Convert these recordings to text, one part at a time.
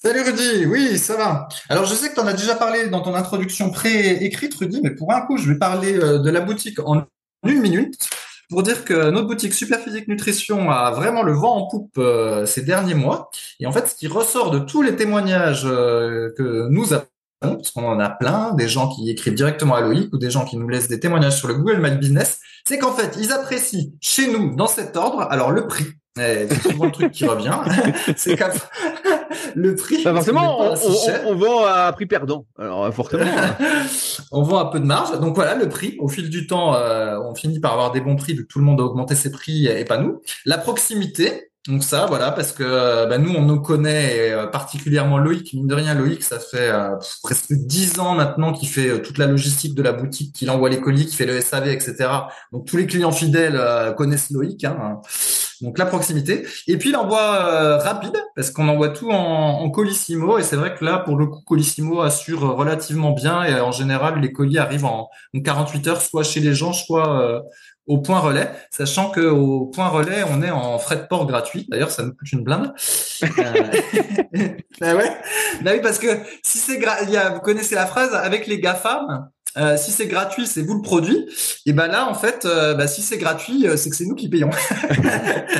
Salut Rudy, oui, ça va. Alors je sais que tu en as déjà parlé dans ton introduction pré-écrite Rudy, mais pour un coup, je vais parler euh, de la boutique en une minute pour dire que notre boutique Superphysique Nutrition a vraiment le vent en poupe euh, ces derniers mois. Et en fait, ce qui ressort de tous les témoignages euh, que nous avons, parce qu'on en a plein, des gens qui écrivent directement à Loïc ou des gens qui nous laissent des témoignages sur le Google My Business, c'est qu'en fait, ils apprécient chez nous, dans cet ordre, alors le prix, c'est souvent le truc qui revient. c'est le prix. forcément, on, vend à prix perdant. Alors fortement. on vend un peu de marge. Donc voilà, le prix. Au fil du temps, euh, on finit par avoir des bons prix vu que tout le monde a augmenté ses prix et pas nous. La proximité. Donc ça, voilà, parce que euh, bah, nous, on nous connaît, euh, particulièrement Loïc. Mine de rien, Loïc, ça fait presque dix ans maintenant qu'il fait toute la logistique de la boutique, qu'il envoie les colis, qu'il fait le SAV, etc. Donc tous les clients fidèles connaissent Loïc. Hein donc la proximité. Et puis l'envoi euh, rapide, parce qu'on envoie tout en, en Colissimo, et c'est vrai que là, pour le coup, Colissimo assure relativement bien, et en général, les colis arrivent en, 48 heures, soit chez les gens, soit euh, au point relais, sachant que au point relais, on est en frais de port gratuit. D'ailleurs, ça nous coûte une blinde. euh... bah ouais? Bah oui, parce que si c'est vous connaissez la phrase avec les GAFAM, euh, si c'est gratuit, c'est vous le produit. Et ben là, en fait, euh, bah, si c'est gratuit, euh, c'est que c'est nous qui payons.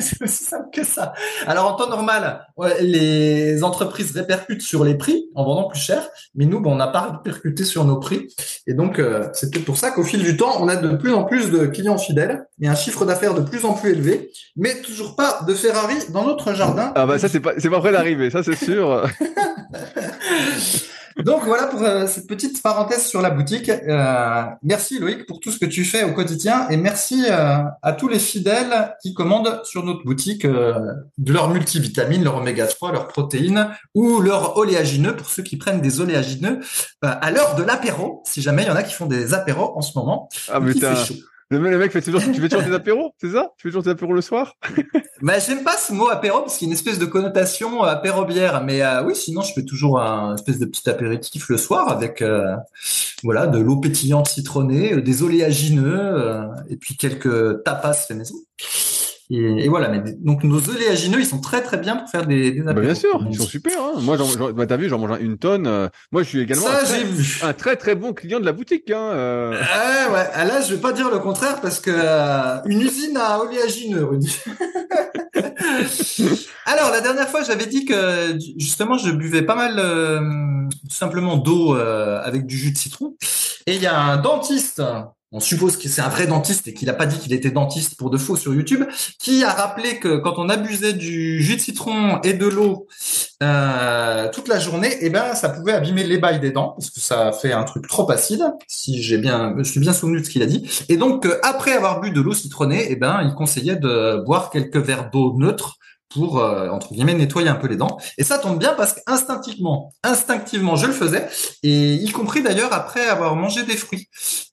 c'est aussi simple que ça. Alors en temps normal, les entreprises répercutent sur les prix en vendant plus cher, mais nous, bah, on n'a pas répercuté sur nos prix. Et donc, c'est peut-être pour ça qu'au fil du temps, on a de plus en plus de clients fidèles et un chiffre d'affaires de plus en plus élevé, mais toujours pas de Ferrari dans notre jardin. Ah bah ça, c'est pas, c'est pas prêt d'arriver, ça c'est sûr. Donc voilà pour euh, cette petite parenthèse sur la boutique. Euh, merci Loïc pour tout ce que tu fais au quotidien et merci euh, à tous les fidèles qui commandent sur notre boutique de leurs multivitamines, leur oméga 3, leurs protéines ou leurs oléagineux pour ceux qui prennent des oléagineux à l'heure de l'apéro, si jamais il y en a qui font des apéros en ce moment. Ah chaud. Le, mec fait toujours, tu fais toujours des apéros, c'est ça? Tu fais toujours des apéros le soir? Bah j'aime pas ce mot apéro parce qu'il y a une espèce de connotation euh, apéro bière, mais euh, oui sinon je fais toujours un espèce de petit apéritif le soir avec euh, voilà de l'eau pétillante citronnée, des oléagineux et puis quelques tapas fait maison. Et, voilà, mais donc nos oléagineux, ils sont très très bien pour faire des, des bah, Bien sûr, ils sont super. Hein. Moi, bah, t'as vu, j'en mange une tonne. Euh. moi, je suis également un, très, un, très, très bon client de la boutique. Hein, euh. Ah, ouais, ah, là, je vais pas dire le contraire parce que euh, une usine à oléagineux, Rudy. Alors, la dernière fois, j'avais dit que justement, je buvais pas mal simplement d'eau avec du jus de citron. Et il y a un dentiste on suppose que c'est un vrai dentiste et qu'il n'a pas dit qu'il était dentiste pour de faux sur YouTube, qui a rappelé que quand on abusait du jus de citron et de l'eau euh, toute la journée, eh ben ça pouvait abîmer les bails des dents parce que ça fait un truc trop acide. Si j'ai bien, je suis bien souvenu de ce qu'il a dit. Et donc euh, après avoir bu de l'eau citronnée, eh ben il conseillait de boire quelques verres d'eau neutre pour euh, entre guillemets nettoyer un peu les dents. Et ça tombe bien parce qu'instinctivement, instinctivement, je le faisais, et y compris d'ailleurs après avoir mangé des fruits.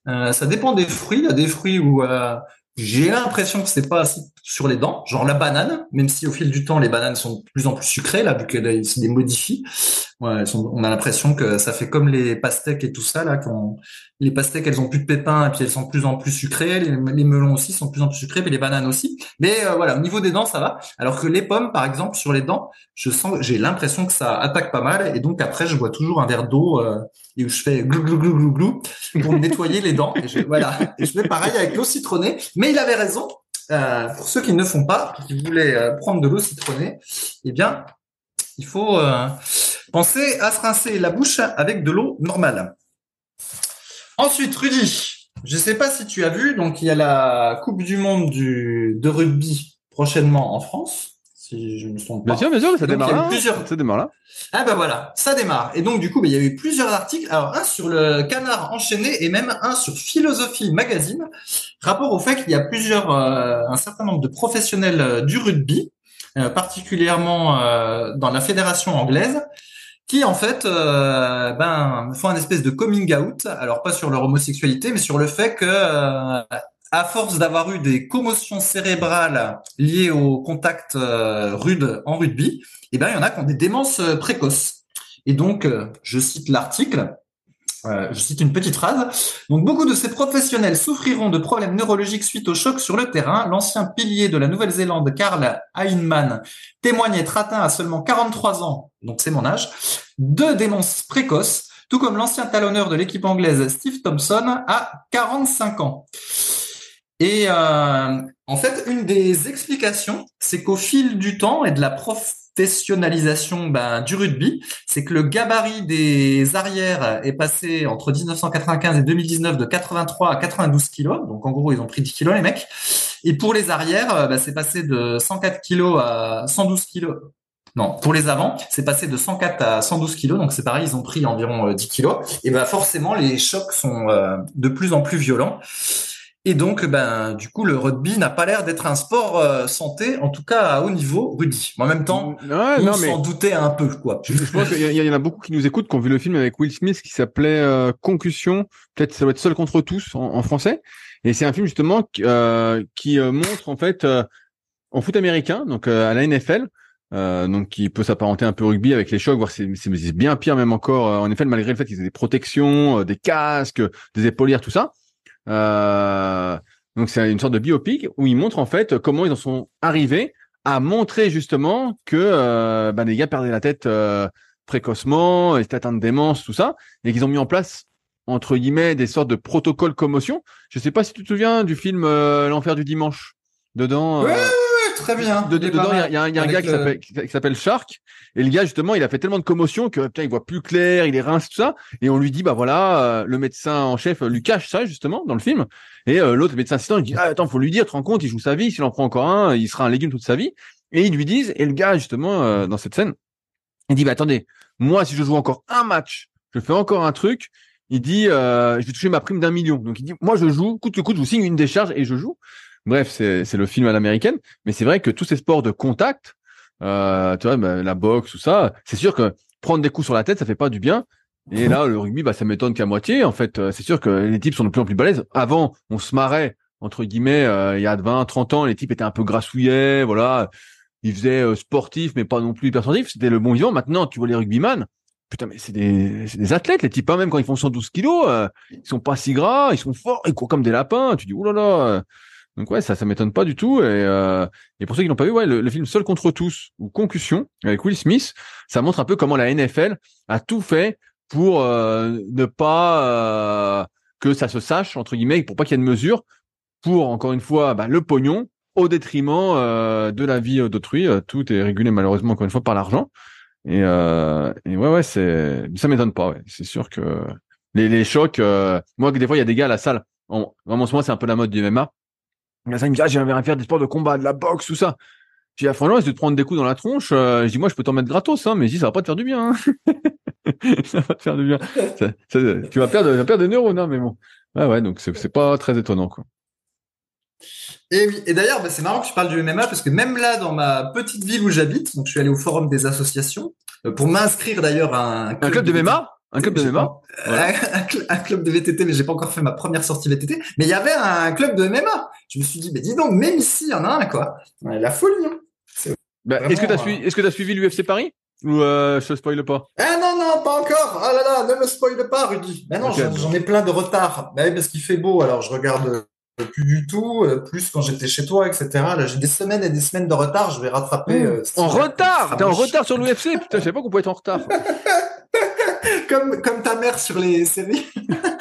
Euh, ça dépend des fruits. Il y a des fruits où euh, j'ai l'impression que c'est pas assez sur les dents, genre la banane, même si au fil du temps les bananes sont de plus en plus sucrées là, vu qu'elles se les modifient. Ouais, on a l'impression que ça fait comme les pastèques et tout ça là. Quand les pastèques, elles ont plus de pépins et puis elles sont de plus en plus sucrées. Les, melons aussi sont de plus en plus sucrés, puis les bananes aussi. Mais euh, voilà, au niveau des dents, ça va. Alors que les pommes, par exemple, sur les dents, je sens, j'ai l'impression que ça attaque pas mal. Et donc après, je bois toujours un verre d'eau euh, et où je fais glou glou glou glou glou pour me nettoyer les dents. Et je, voilà, je fais pareil avec l'eau citronnée. Mais il avait raison. Euh, pour ceux qui ne font pas, qui voulaient euh, prendre de l'eau citronnée, eh bien, il faut euh, penser à se rincer la bouche avec de l'eau normale. Ensuite, Rudy, je ne sais pas si tu as vu, donc il y a la Coupe du Monde de rugby prochainement en France. Si je me trompe pas. Bien sûr, bien sûr, ça démarre là. Plusieurs... Ça démarre là. Ah ben voilà, ça démarre. Et donc du coup, ben, il y a eu plusieurs articles. Alors un sur le canard enchaîné et même un sur Philosophie Magazine, rapport au fait qu'il y a plusieurs, euh, un certain nombre de professionnels euh, du rugby euh, particulièrement euh, dans la fédération anglaise, qui en fait euh, ben, font un espèce de coming out, alors pas sur leur homosexualité, mais sur le fait que à force d'avoir eu des commotions cérébrales liées au contact rude en rugby, eh ben il y en a qui ont des démences précoces. Et donc, je cite l'article. Euh, je cite une petite phrase. Donc, beaucoup de ces professionnels souffriront de problèmes neurologiques suite au choc sur le terrain. L'ancien pilier de la Nouvelle-Zélande, Karl Heinemann, témoigne être atteint à seulement 43 ans, donc c'est mon âge, de démence précoce, tout comme l'ancien talonneur de l'équipe anglaise Steve Thompson à 45 ans. Et euh, en fait, une des explications, c'est qu'au fil du temps et de la prof professionnalisation ben, du rugby, c'est que le gabarit des arrières est passé entre 1995 et 2019 de 83 à 92 kilos. Donc en gros, ils ont pris 10 kilos les mecs. Et pour les arrières, ben, c'est passé de 104 kilos à 112 kilos. Non, pour les avants, c'est passé de 104 à 112 kilos, donc c'est pareil, ils ont pris environ 10 kilos. Et ben forcément, les chocs sont euh, de plus en plus violents. Et donc, ben, du coup, le rugby n'a pas l'air d'être un sport euh, santé, en tout cas à haut niveau, Rudy. En même temps, on s'en doutait un peu, quoi. Je, pense qu'il y, en a beaucoup qui nous écoutent, qui ont vu le film avec Will Smith qui s'appelait euh, Concussion. Peut-être ça doit être Seul contre tous en, français. Et c'est un film justement euh, qui montre en fait en foot américain, donc à la NFL, donc qui peut s'apparenter un peu au rugby avec les chocs, voire c'est bien pire même encore en NFL malgré le fait qu'ils aient des protections, des casques, des épaulières, tout ça. Euh, donc c'est une sorte de biopic où ils montrent en fait comment ils en sont arrivés à montrer justement que euh, bah, les gars perdaient la tête euh, précocement, étaient atteints de démence, tout ça, et qu'ils ont mis en place entre guillemets des sortes de protocoles commotion. Je sais pas si tu te souviens du film L'enfer du dimanche. Dedans, très bien. dedans, il y a, un gars qui s'appelle Shark. Et le gars, justement, il a fait tellement de commotion que putain, il voit plus clair, il est rince, tout ça. Et on lui dit, bah voilà, euh, le médecin en chef lui cache ça, justement, dans le film. Et euh, l'autre médecin assistant, il dit, ah, attends, faut lui dire, tu te rends compte, il joue sa vie, s'il en prend encore un, il sera un légume toute sa vie. Et ils lui disent, et le gars, justement, euh, dans cette scène, il dit, bah attendez, moi, si je joue encore un match, je fais encore un truc, il dit, je vais toucher ma prime d'un million. Donc il dit, moi, je joue, coûte que coûte, je vous signe une décharge et je joue. Bref, c'est le film à l'américaine, mais c'est vrai que tous ces sports de contact, euh, tu vois, bah, la boxe, tout ça, c'est sûr que prendre des coups sur la tête, ça fait pas du bien. Et là, le rugby, bah, ça m'étonne qu'à moitié. En fait, euh, c'est sûr que les types sont de plus en plus balèzes. Avant, on se marrait, entre guillemets, euh, il y a 20, 30 ans, les types étaient un peu grassouillés, voilà. Ils faisaient euh, sportif, mais pas non plus hyper sportif. C'était le bon vivant. Maintenant, tu vois les rugbyman, putain, mais c'est des, des athlètes, les types, hein, même quand ils font 112 kilos, ils sont pas si gras, ils sont forts, ils courent comme des lapins. Tu dis, oulala, donc ouais, ça, ça m'étonne pas du tout. Et, euh, et pour ceux qui n'ont pas vu, ouais, le, film Seul contre tous ou Concussion avec Will Smith, ça montre un peu comment la NFL a tout fait pour euh, ne pas euh, que ça se sache entre guillemets, pour pas qu'il y ait de mesures, pour encore une fois bah, le pognon au détriment euh, de la vie d'autrui. Tout est régulé malheureusement encore une fois par l'argent. Et, et ouais, ouais, c'est ça m'étonne pas. Ouais. C'est sûr que les, les chocs. moi, des fois, il y a des gars à la salle. En, en ce moment, c'est un peu la mode du MMA Là, ça, il me dit, ah, j'aimerais faire des sports de combat, de la boxe, tout ça. J'ai dit, ah, franchement, de te prendre des coups dans la tronche. Euh, je dis, moi, je peux t'en mettre gratos, hein, mais je dis, ça va pas te faire du bien. Hein. ça va te faire du bien. tu vas perdre, vas perdre des neurones, hein, mais bon. Ouais, ouais, donc c'est pas très étonnant, quoi. Et oui, et d'ailleurs, bah, c'est marrant que tu parles du MMA parce que même là, dans ma petite ville où j'habite, donc je suis allé au forum des associations euh, pour m'inscrire d'ailleurs à un club, de MMA. Un club de MMA un, club de VTT, mais j'ai pas encore fait ma première sortie VTT. Mais il y avait un club de MMA. Je me suis dit, mais dis donc, même ici, il y en a un, quoi. La folie, hein. Bah, est-ce que tu as, suivi, est-ce que as suivi l'UFC Paris? Ou euh, je te spoil pas? Ah non, non, pas encore Ah là là, ne me spoil pas, Rudy Mais non, j'en ai plein de retard. Bah parce qu'il fait beau, alors je regarde plus du tout, euh, plus quand j'étais chez toi, etc. Là, j'ai des semaines et des semaines de retard, je vais rattraper. Euh, en retard T'es en retard sur l'UFC Putain, je savais pas qu'on pouvait être en retard. comme, comme ta mère sur les séries.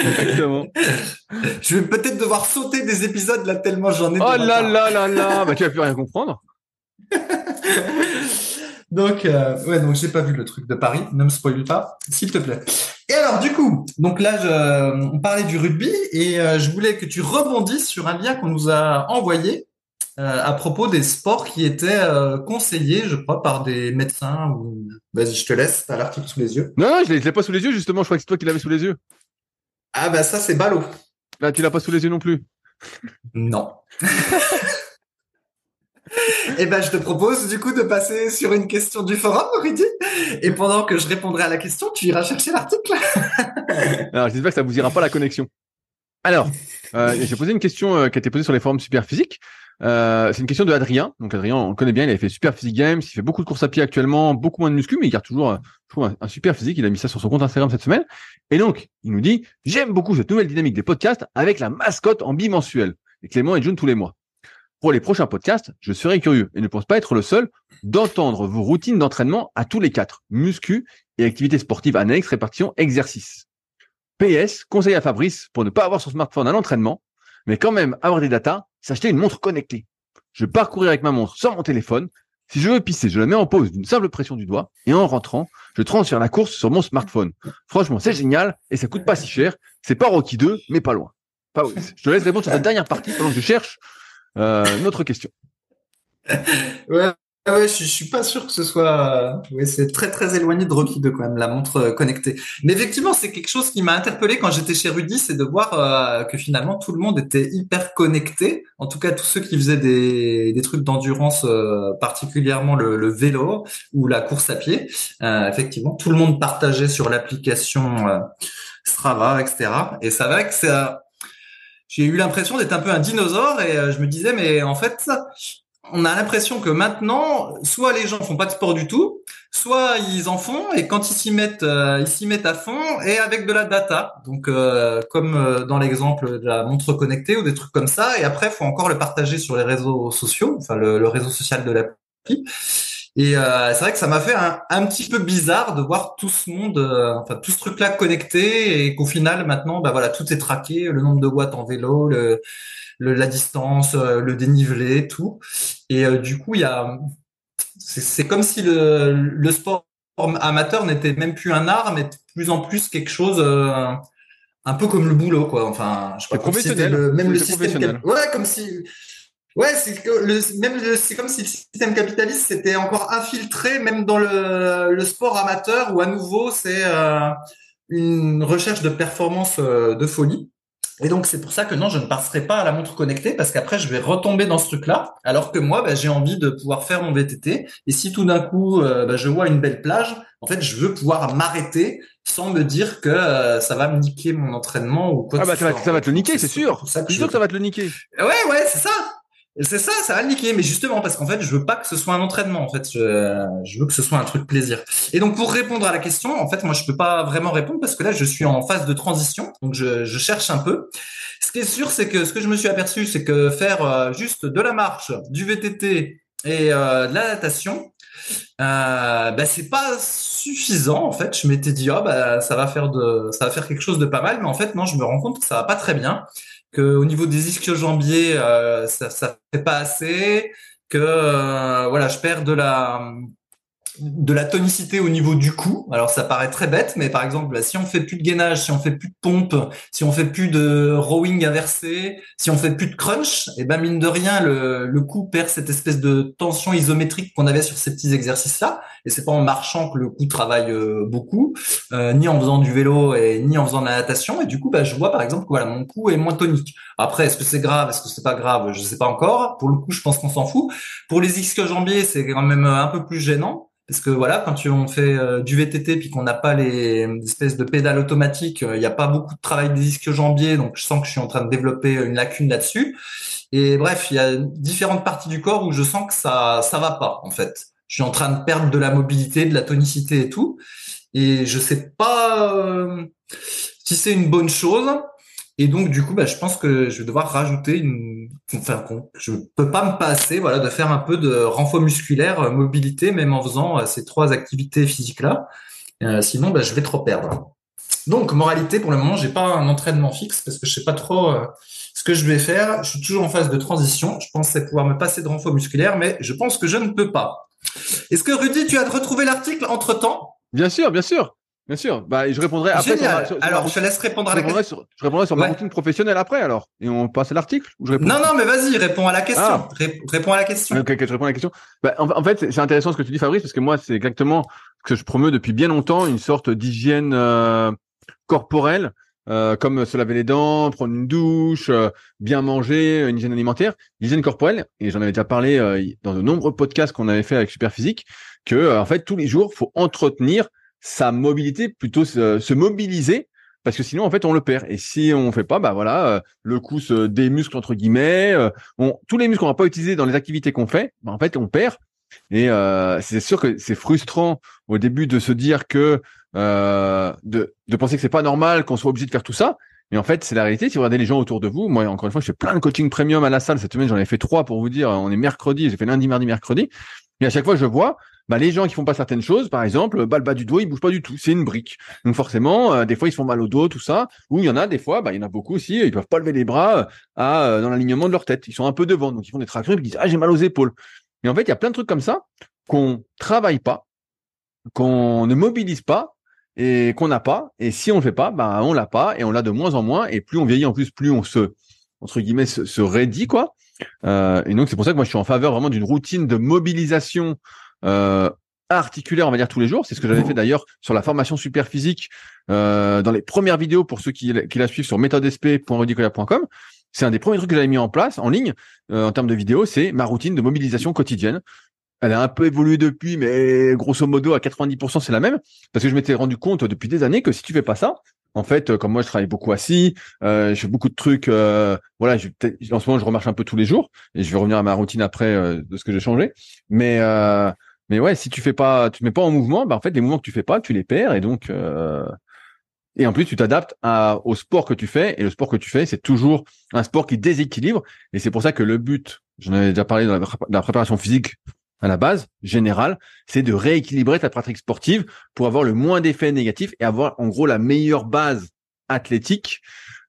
Exactement. Je vais peut-être devoir sauter des épisodes là tellement j'en ai. Oh là là là là Bah tu vas plus rien comprendre. donc euh, ouais, donc j'ai pas vu le truc de Paris. Ne me spoil pas, s'il te plaît. Et alors du coup, donc là, je, on parlait du rugby et euh, je voulais que tu rebondisses sur un lien qu'on nous a envoyé euh, à propos des sports qui étaient conseillés, je crois, par des médecins. Ou... Vas-y, je te laisse. T'as l'article sous les yeux. Non, non, je l'ai pas sous les yeux justement. Je crois que c'est toi qui l'avais sous les yeux. Ah bah ça c'est ballot. Là, tu l'as pas sous les yeux non plus. Non. Eh ben, je te propose du coup de passer sur une question du forum, Rudy. Et pendant que je répondrai à la question, tu iras chercher l'article. Alors, j'espère que ça vous ira pas la connexion. Alors, euh, j'ai posé une question euh, qui a été posée sur les forums super physiques. Euh, c'est une question de Adrien. Donc Adrien, on connaît bien, il avait fait super physique games, il fait beaucoup de courses à pied actuellement, beaucoup moins de muscu, mais il garde toujours, trouve, un, super physique. Il a mis ça sur son compte Instagram cette semaine. Et donc, il nous dit, j'aime beaucoup cette nouvelle dynamique des podcasts avec la mascotte en bimensuel. Et Clément et June tous les mois. Pour les prochains podcasts, je serai curieux et ne pense pas être le seul d'entendre vos routines d'entraînement à tous les quatre, muscu et activités sportives annexes, répartition, exercice. PS, conseil à Fabrice pour ne pas avoir son smartphone à l'entraînement, mais quand même avoir des datas, s'acheter une montre connectée. Je vais parcourir avec ma montre sans mon téléphone. Si je veux pisser, je la mets en pause d'une simple pression du doigt et en rentrant, je transfère la course sur mon smartphone. Franchement, c'est génial et ça coûte pas si cher. C'est pas Rocky 2, mais pas loin. Je te laisse répondre sur la dernière partie pendant que je cherche euh, notre question. ouais, ouais, je, suis pas sûr que ce soit. Oui, c'est très très éloigné de Rocky 2 quand même la montre euh, connectée. Mais effectivement, c'est quelque chose qui m'a interpellé quand j'étais chez Rudy, c'est de voir euh, que finalement tout le monde était hyper connecté. En tout cas, tous ceux qui faisaient des, des trucs d'endurance, particulièrement le, vélo ou la course à pied. effectivement, tout le monde partageait sur l'application Strava, etc. Et ça va que ça j'ai eu l'impression d'être un peu un dinosaure et euh, je me disais mais en fait on a l'impression que maintenant soit les gens font pas de sport du tout soit ils en font et quand ils s'y mettent euh, ils s'y mettent à fond et avec de la data. Donc euh, comme dans l'exemple de la montre connectée ou des trucs comme ça et après faut encore le partager sur les réseaux sociaux enfin le, réseau social de l'appli. Et euh, c'est vrai que ça m'a fait un, petit peu bizarre de voir tout ce monde, euh, enfin tout ce truc-là connecté, et qu'au final maintenant, bah voilà, tout est traqué, le nombre de watts en vélo, le, le la distance, euh, le dénivelé, tout. Et euh, du coup, il y a, c'est comme si le, le sport amateur n'était même plus un art, mais de plus en plus quelque chose un peu comme le boulot, quoi. Enfin, je crois que c'était le, même le système. Ouais, comme si Ouais, c'est le, même c'est comme si le système capitaliste s'était encore infiltré même dans le, le sport amateur où à nouveau c'est euh, une recherche de performance euh, de folie. Et donc c'est pour ça que non, je ne passerai pas à la montre connectée parce qu'après je vais retomber dans ce truc-là. Alors que moi, bah, j'ai envie de pouvoir faire mon VTT. Et si tout d'un coup euh, bah, je vois une belle plage, en fait, je veux pouvoir m'arrêter sans me dire que ça va me niquer mon entraînement ou quoi. Ah bah ça va, ça va te le niquer, c'est sûr. C'est sûr que ça va te le niquer. Ouais, ouais, c'est ça. C'est ça, ça va le niquer, mais justement parce qu'en fait, je veux pas que ce soit un entraînement. En fait, je, veux que ce soit un truc plaisir. Et donc, pour répondre à la question, en fait, moi, je peux pas vraiment répondre parce que là, je suis en phase de transition, donc je, je cherche un peu. Ce qui est sûr, c'est que ce que je me suis aperçu, c'est que faire euh, juste de la marche, du VTT et euh, de la natation, euh, bah, c'est pas suffisant en fait. Je m'étais dit ah bah ça va faire de ça va faire quelque chose de pas mal, mais en fait non, je me rends compte que ça va pas très bien que au niveau des ischio-jambiers, euh, ça ça fait pas assez, que euh, voilà, je perds de la de la tonicité au niveau du cou. Alors ça paraît très bête, mais par exemple, si on fait plus de gainage, si on fait plus de pompe, si on fait plus de rowing inversé, si on fait plus de crunch, et eh ben mine de rien, le, le cou perd cette espèce de tension isométrique qu'on avait sur ces petits exercices-là. Et c'est pas en marchant que le cou travaille euh, beaucoup, euh, ni en faisant du vélo et ni en faisant de la natation. Et du coup, bah, je vois par exemple que voilà, mon cou est moins tonique. Après, est-ce que c'est grave, est-ce que c'est pas grave, je sais pas encore. Pour le coup, je pense qu'on s'en fout. Pour les ischio-jambiers, c'est quand même un peu plus gênant parce que voilà, quand on fait euh, du VTT puis qu'on n'a pas les espèces de pédales automatiques, euh, il n'y a pas beaucoup de travail des disques jambiers, donc je sens que je suis en train de développer une lacune là-dessus. Et bref, il y a différentes parties du corps où je sens que ça ça va pas en fait. je suis en train de perdre de la mobilité, de la tonicité et tout. Et je sais pas euh, si c'est une bonne chose. Et donc, du coup, bah, je pense que je vais devoir rajouter une, enfin, je peux pas me passer, de faire un peu de renfort musculaire, euh, mobilité, même en faisant euh, ces trois activités physiques-là. sinon, bah, je vais trop perdre. Donc, moralité, pour le moment, j'ai pas un entraînement fixe parce que je sais pas trop ce que je vais faire. Je suis toujours en phase de transition. Je pensais pouvoir me passer de renfort musculaire, mais je pense que je ne peux pas. Est-ce que Rudy, tu as retrouvé l'article entre temps Bien sûr, bien sûr. Bien sûr. Bah, je répondrai après. Sur, alors, je te laisse répondre à la question. je répondrai sur ma routine professionnelle après, alors. Et on passe à l'article Non, non, mais vas-y, réponds à la question. Ah. réponds à la question. Ok, je réponds à la question. Bah, en, fait, c'est intéressant ce que tu dis, Fabrice, parce que moi, c'est exactement ce que je promeux depuis bien longtemps, une sorte d'hygiène euh, corporelle, euh, comme se laver les dents, prendre une douche, euh, bien manger, une hygiène alimentaire, l'hygiène corporelle. Et j'en avais déjà parlé dans de nombreux podcasts qu'on avait fait avec Superphysique, que en fait, tous les jours, faut entretenir sa mobilité, plutôt se, mobiliser, parce que sinon en fait on le perd. Et si on fait pas, bah voilà, euh, le coup des muscles entre guillemets, euh, on, tous les muscles qu'on va pas utiliser dans les activités qu'on fait, bah, en fait on perd. Et euh, c'est sûr que c'est frustrant au début de se dire que de, de penser que c'est pas normal qu'on soit obligé de faire tout ça. Mais en fait, c'est la réalité. Si vous regardez les gens autour de vous, moi, encore une fois, je fais plein de coaching premium à la salle. Cette semaine, j'en ai fait trois pour vous dire. On est mercredi, j'ai fait lundi, mardi, mercredi. Et à chaque fois, je vois, bah, les gens qui font pas certaines choses, par exemple, bah, le bas du dos, ils bougent pas du tout. C'est une brique. Donc forcément, euh, des fois, ils se font mal au dos, tout ça. Ou il y en a des fois, bah, il y en a beaucoup aussi, ils peuvent pas lever les bras euh, à, euh, dans l'alignement de leur tête. Ils sont un peu devant, donc ils font des tractions et ils disent ah j'ai mal aux épaules. Et en fait, il y a plein de trucs comme ça qu'on travaille pas, qu'on ne mobilise pas et qu'on n'a pas. Et si on le fait pas, bah on l'a pas et on l'a de moins en moins. Et plus on vieillit, en plus, plus on se entre guillemets se, se raidit quoi. Et donc c'est pour ça que moi je suis en faveur vraiment d'une routine de mobilisation euh, articulaire, on va dire tous les jours. C'est ce que j'avais fait d'ailleurs sur la formation super physique euh, dans les premières vidéos pour ceux qui, la suivent sur méthodesp.rudicola.com. C'est un des premiers trucs que j'avais mis en place en ligne euh, en termes de vidéos, c'est ma routine de mobilisation quotidienne. Elle a un peu évolué depuis, mais grosso modo à 90% c'est la même, parce que je m'étais rendu compte depuis des années que si tu fais pas ça, en fait, comme moi je travaille beaucoup assis, euh, je fais beaucoup de trucs. Euh, voilà, je, en ce moment je remarche un peu tous les jours, et je vais revenir à ma routine après euh, de ce que j'ai changé. Mais euh, mais ouais, si tu fais pas, tu te mets pas en mouvement, bah en fait les mouvements que tu fais pas, tu les perds et donc euh, et en plus tu t'adaptes au sport que tu fais et le sport que tu fais, c'est toujours un sport qui déséquilibre et c'est pour ça que le but, j'en avais déjà parlé dans la, préparation physique à la base générale, c'est de rééquilibrer ta pratique sportive pour avoir le moins d'effets négatifs et avoir en gros la meilleure base athlétique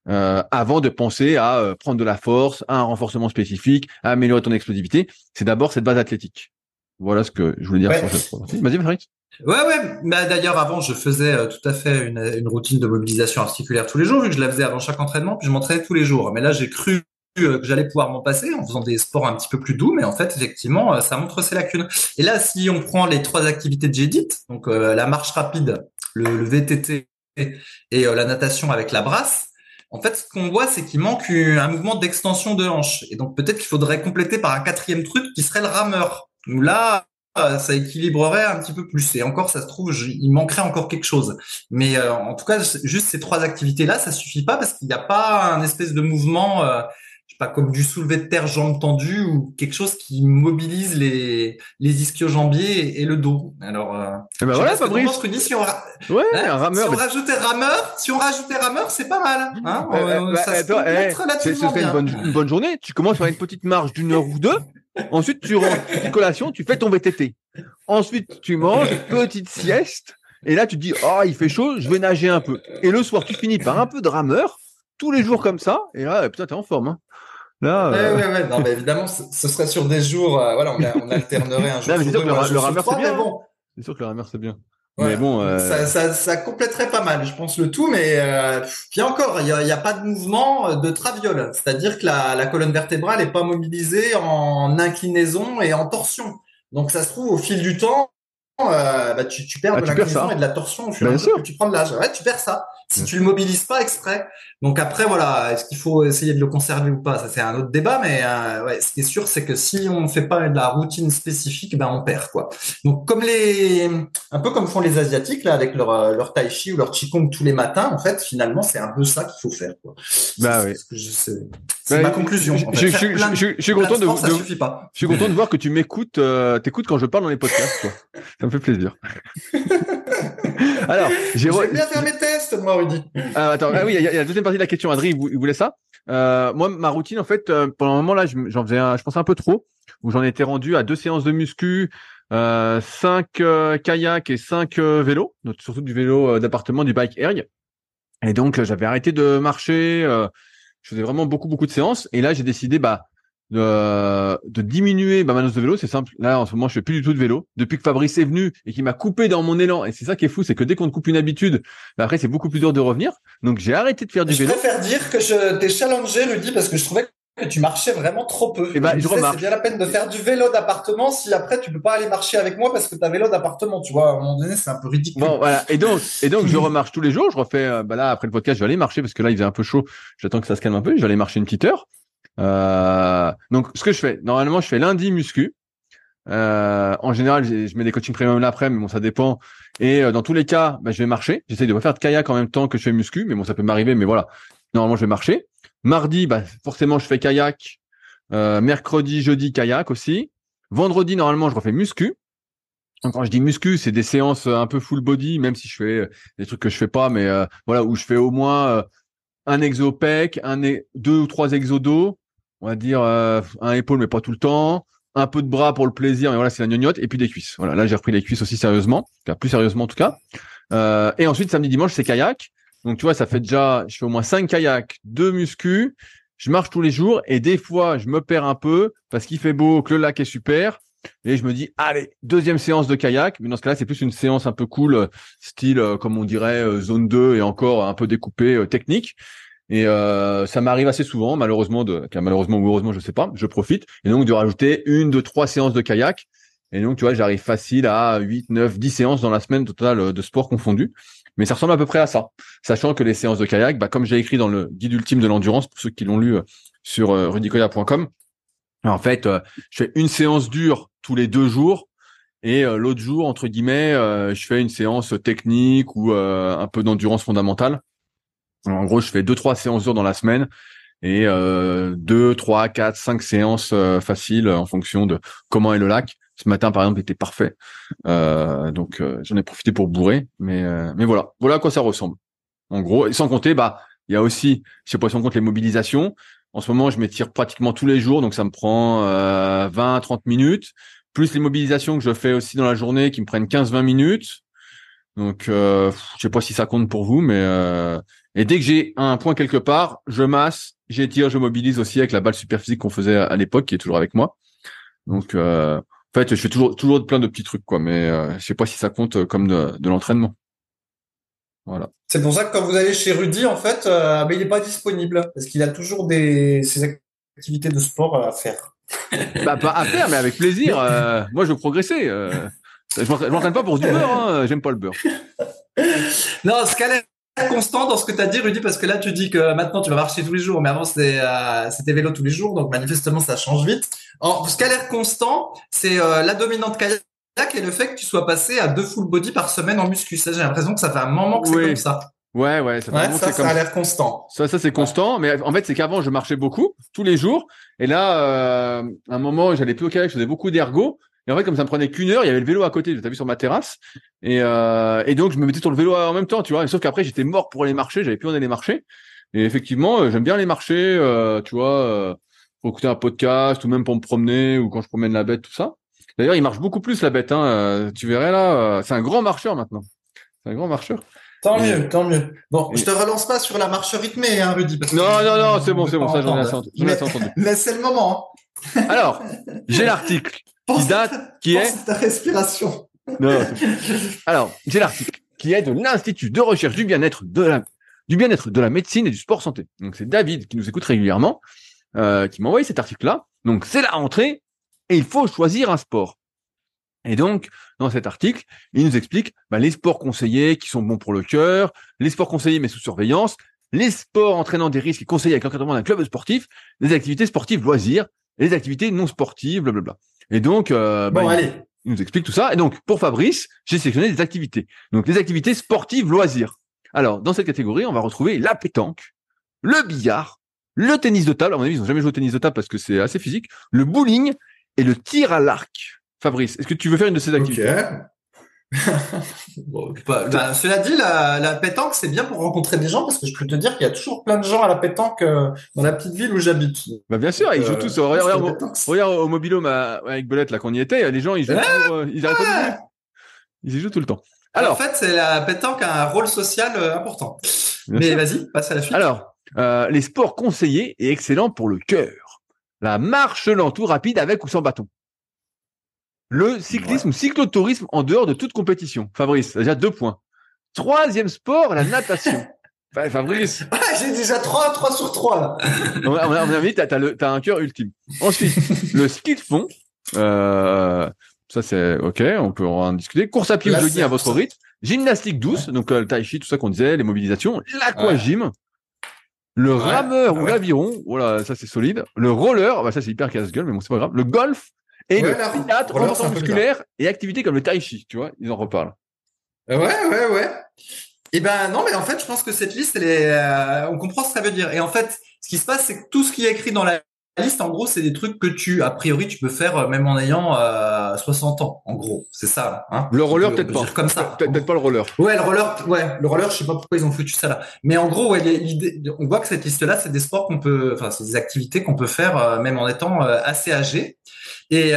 euh, avant de penser à euh, prendre de la force, à un renforcement spécifique, à améliorer ton explosivité. C'est d'abord cette base athlétique. Voilà ce que je voulais dire sur cette Vas-y, Frédéric. Ouais, ouais. Bah, d'ailleurs, avant, je faisais euh, tout à fait une, une, routine de mobilisation articulaire tous les jours, vu que je la faisais avant chaque entraînement, puis je m'entraînais tous les jours. Mais là, j'ai cru que j'allais pouvoir m'en passer en faisant des sports un petit peu plus doux, mais en fait, effectivement, euh, ça montre ses lacunes. Et là, si on prend les trois activités de j'ai donc la marche rapide, le, le VTT et la natation avec la brasse, en fait, ce qu'on voit, c'est qu'il manque un mouvement d'extension de hanche. Et donc, peut-être qu'il faudrait compléter par un quatrième truc qui serait le rameur. Là, euh, ça équilibrerait un petit peu plus. Et encore, ça se trouve, il manquerait encore quelque chose. Mais euh, en tout cas, juste ces trois activités-là, ça suffit pas parce qu'il n'y a pas un espèce de mouvement, euh, pas, comme du soulevé de terre jambes tendues ou quelque chose qui mobilise les les ischio-jambiers et, le dos. Alors, euh, eh ben voilà, Fabrice. si on, ouais, un rameur, si on rajoutait rameur, si on rajoutait rameur, c'est pas mal. Hein bah, ça se eh, serait une bonne, une bonne journée. Tu commences par une petite marche d'une heure ou deux. Ensuite, tu rentres, petite collation, tu fais ton VTT. Ensuite, tu manges, petite sieste. Et là, tu te dis, oh, il fait chaud, je vais nager un peu. Et le soir, tu finis par un peu de rameur, tous les jours comme ça. Et là, putain, t'es en forme. Hein. Euh... ouais, ouais, Non, mais évidemment, ce serait sur des jours, euh, voilà, on, alternerait un jour. Non, mais c'est sûr, que le, rameur, c'est bien. Bon. C'est sûr que le rameur, c'est bien. Mais bon, euh... ça, ça, ça, compléterait pas mal, je pense, le tout. Mais euh, puis encore, il n'y a, pas de mouvement de traviole, c'est-à-dire que la, la, colonne vertébrale n'est pas mobilisée en inclinaison et en torsion. Donc ça se trouve au fil du temps, euh, bah, tu, tu, perds ah, de l'inclinaison et de la torsion au fur et à mesure que tu prends de l'âge. Ouais, tu perds ça si tu le mobilises pas exprès. Donc après, voilà, est-ce qu'il faut essayer de le conserver ou pas? Ça, c'est un autre débat, mais euh, ouais, ce qui est sûr, c'est que si on ne fait pas de la routine spécifique, ben on perd quoi. Donc comme les, un peu comme font les asiatiques là avec leur euh, leur tai chi ou leur qigong tous les matins, en fait, finalement, c'est un peu ça qu'il faut faire. Quoi. Bah oui. C'est C'est Bah, ma conclusion. en je- fait. je- Faire je- plein de- je- je suis de content de- sport, ça de- suffit pas. Je suis content de voir que tu m'écoutes, euh, t'écoutes quand je parle dans les podcasts, quoi. Ça me fait plaisir. Alors, j'ai bien faire mes tests, moi, Rudy. Ah, attends, ah oui, il y, a il y a la deuxième partie de la question. Adrien, il vou- il voulait ça. Euh, moi, ma routine, en fait, euh, pendant un moment là, j'en faisais, un, je pense un peu trop, où j'en étais rendu à deux séances de muscu, euh, cinq euh, kayaks et cinq euh, vélos, donc surtout du vélo euh, d'appartement, du bike erg. Et donc, j'avais arrêté de marcher. Euh, je faisais vraiment beaucoup, beaucoup de séances. Et là, j'ai décidé, bah, de, de diminuer ma manœuvre de vélo. C'est simple. Là, en ce moment, je fais plus du tout de vélo. Depuis que Fabrice est venu et qu'il m'a coupé dans mon élan. Et c'est ça qui est fou, c'est que dès qu'on te coupe une habitude, bah, après, c'est beaucoup plus dur de revenir. Donc, j'ai arrêté de faire du Je vélo. préfère dire que je t'ai challengé, Rudy, parce que je trouvais que tu marchais vraiment trop peu. Eh ben, me je. C'est bien la peine de faire du vélo d'appartement si après tu peux pas aller marcher avec moi parce que t'as vélo d'appartement, tu vois. À un moment donné, c'est un peu ridicule. Bon, voilà. Et donc, et donc, je remarche tous les jours. Je refais, euh, bah là, après le podcast, je vais aller marcher parce que là, il faisait un peu chaud. J'attends que ça se calme un peu. Je vais aller marcher une petite heure. Euh, donc, ce que je fais, normalement, je fais lundi muscu. Euh, en général, je mets des coachings premium l'après, mais bon, ça dépend. Et euh, dans tous les cas, bah, je vais marcher. J'essaie de pas faire de kayak en même temps que je fais muscu, mais bon, ça peut m'arriver. Mais voilà, normalement, je vais marcher. Mardi, bah, forcément, je fais kayak. Euh, mercredi, jeudi, kayak aussi. Vendredi, normalement, je refais muscu. Quand je dis muscu, c'est des séances euh, un peu full body, même si je fais euh, des trucs que je fais pas, mais voilà, où je fais au moins un exo pec, un deux ou trois exos dos, on va dire un épaule, mais pas tout le temps, un peu de bras pour le plaisir, mais voilà, c'est la gnognotte, et puis des cuisses. Voilà, là, j'ai repris les cuisses aussi sérieusement, plus sérieusement en tout cas. Et ensuite, samedi, dimanche, c'est kayak. Donc, tu vois, ça fait déjà, je fais au moins cinq kayaks, deux muscu, je marche tous les jours, et des fois, je me perds un peu parce qu'il fait beau, que le lac est super. Et je me dis, allez, deuxième séance de kayak. Mais dans ce cas-là, c'est plus une séance un peu cool, style, euh, comme on dirait, euh, zone 2 et encore un peu découpé, euh, technique. Et ça m'arrive assez souvent, malheureusement, de, malheureusement ou heureusement, je sais pas, je profite. Et donc, de rajouter une, deux, trois séances de kayak. Et donc, tu vois, j'arrive facile à 8, 9, 10 séances dans la semaine totale de sport confondu. Mais ça ressemble à peu près à ça. Sachant que les séances de kayak, bah, comme j'ai écrit dans le guide ultime de l'endurance, pour ceux qui l'ont lu euh, sur euh, rudicoya.com, en fait, euh, je fais une séance dure tous les deux jours et l'autre jour, entre guillemets, je fais une séance technique ou un peu d'endurance fondamentale. En gros, je fais deux trois séances dures dans la semaine et deux, trois, quatre, cinq séances faciles en fonction de comment est le lac. Ce matin, par exemple, était parfait, Euh, donc euh, j'en ai profité pour bourrer. Mais euh, mais voilà, voilà à quoi ça ressemble. En gros, et sans compter, bah il y a aussi, je sais pas si on compte les mobilisations. En ce moment, je m'étire pratiquement tous les jours, donc ça me prend euh, 20-30 minutes, plus les mobilisations que je fais aussi dans la journée qui me prennent 15-20 minutes. Donc, je sais pas si ça compte pour vous, mais et dès que j'ai un point quelque part, je masse, j'étire, je mobilise aussi avec la balle super physique qu'on faisait à, l'époque, qui est toujours avec moi. Donc, en fait, je fais toujours toujours plein de petits trucs, quoi, mais euh, je sais pas si ça compte comme de, de l'entraînement. Voilà. C'est pour ça que quand vous allez chez Rudy, en fait, euh, ben, il n'est pas disponible parce qu'il a toujours des ses activités de sport à faire. Bah, pas à faire, mais avec plaisir. euh, moi, je veux progresser. euh. je m'entraîne pas pour du beurre. Hein, J'aime pas le beurre. Non, ce l'air constant dans ce que tu as dit, Rudy, parce que là, tu dis que maintenant, tu vas marcher tous les jours, mais avant, c'était euh, vélo tous les jours, donc manifestement, ça change vite. En, ce qui a l'air constant, c'est euh, la dominante kayak et le fait que tu sois passé à deux full body par semaine en muscu. Ça, j'ai l'impression que ça fait un moment que c'est Oui. comme ça. Ouais, ouais. Ça, fait Ouais, ça, ça comme a l'air constant. Ça, ça c'est constant, mais en fait, c'est qu'avant, je marchais beaucoup, tous les jours, et là, euh, à un moment, j'allais plus au kayak, je faisais beaucoup d'ergo, et en fait, comme ça me prenait qu'une heure, il y avait le vélo à côté, je t'ai vu sur ma terrasse, et, euh, et donc je me mettais sur le vélo en même temps, tu vois, sauf qu'après, j'étais mort pour aller marcher, j'avais plus envie d'aller marcher, et effectivement, euh, j'aime bien aller marcher, euh, tu vois, euh, pour écouter un podcast, ou même pour me promener, ou quand je promène la bête, tout ça. D'ailleurs, il marche beaucoup plus, la bête, hein, tu verrais là, c'est un grand marcheur maintenant. C'est un grand marcheur. Tant Et- mieux, tant mieux. Bon, et- je te relance pas sur la marche rythmée, hein, Rudy. parce que- Non, non, non, c'est bon, c'est bon, ça, j'en ai assez Mais, entendu. mais c'est le moment. hein. Alors, j'ai l'article Pense- date, qui est. pense ta respiration. Non, Alors, j'ai l'article qui est de l'Institut de recherche du bien-être de la du bien-être de la médecine et du sport santé. Donc c'est David qui nous écoute régulièrement, euh, qui m'a envoyé cet article-là. Donc c'est la rentrée et il faut choisir un sport. Et donc, dans cet article, il nous explique bah, les sports conseillés qui sont bons pour le cœur, les sports conseillés mais sous surveillance, les sports entraînant des risques et conseillés avec l'encadrement d'un club sportif, les activités sportives loisirs, et les activités non sportives, blablabla. Et donc, euh, bah, Bon, il- allez. il nous explique tout ça. Et donc, pour Fabrice, j'ai sélectionné des activités. Donc, les activités sportives loisirs. Alors, dans cette catégorie, on va retrouver la pétanque, le billard, le tennis de table, à mon avis, ils n'ont jamais joué au tennis de table parce que c'est assez physique, le bowling et le tir à l'arc. Fabrice, est-ce que tu veux faire une de ces activités? Bon, bah, cela dit, la, la pétanque, c'est bien pour rencontrer des gens parce que je peux te dire qu'il y a toujours plein de gens à la pétanque euh, dans la petite ville où j'habite. Bah bien sûr, ils jouent tous. Euh, regarde, regarde, au Mobilo avec Belette là qu'on y était, les gens ils jouent, toujours, ils arrêtent pas de Ils y jouent tout le temps. Alors, en fait, c'est la pétanque a un rôle social euh, important. Mais vas-y, passe à la suite. Alors, euh, les sports conseillés et excellents pour le cœur. La marche lente ou rapide avec ou sans bâton. Le cyclisme ou cyclotourisme en dehors de toute compétition. Fabrice, déjà deux points. Troisième sport, la natation. Fabrice. Ah, j'ai déjà trois, trois sur trois. on a, on a, t'as, t'as, un cœur ultime. Ensuite, le ski de fond. Euh, ça c'est ok, on peut en discuter. Course à pied ou jogging à votre rythme. Gymnastique douce, donc euh, le tai chi, tout ça qu'on disait, les mobilisations. L'aquagym. Le rameur ou l'aviron, voilà, ça c'est solide. Le roller, bah ça c'est hyper casse-gueule, mais bon c'est pas grave. Le golf et le théâtre, musculaire et activités comme le tai chi, tu vois, ils en reparlent. Ouais, ouais, ouais. Et eh ben non, mais en fait, je pense que cette liste, elle est, euh, on comprend ce que ça veut dire. Et en fait, ce qui se passe, c'est que tout ce qui est écrit dans la liste, en gros, c'est des trucs que tu, a priori, tu peux faire euh, même en ayant euh, 60 ans. En gros, c'est ça. Hein le roller, peut-être pas. Comme ça. Peut-être pas le roller. Ouais, le roller, ouais, le roller. Je sais pas pourquoi ils ont foutu ça là. Mais en gros, ouais, on voit que cette liste-là, c'est des sports qu'on peut, enfin, c'est des activités qu'on peut faire euh, même en étant euh, assez âgé. Et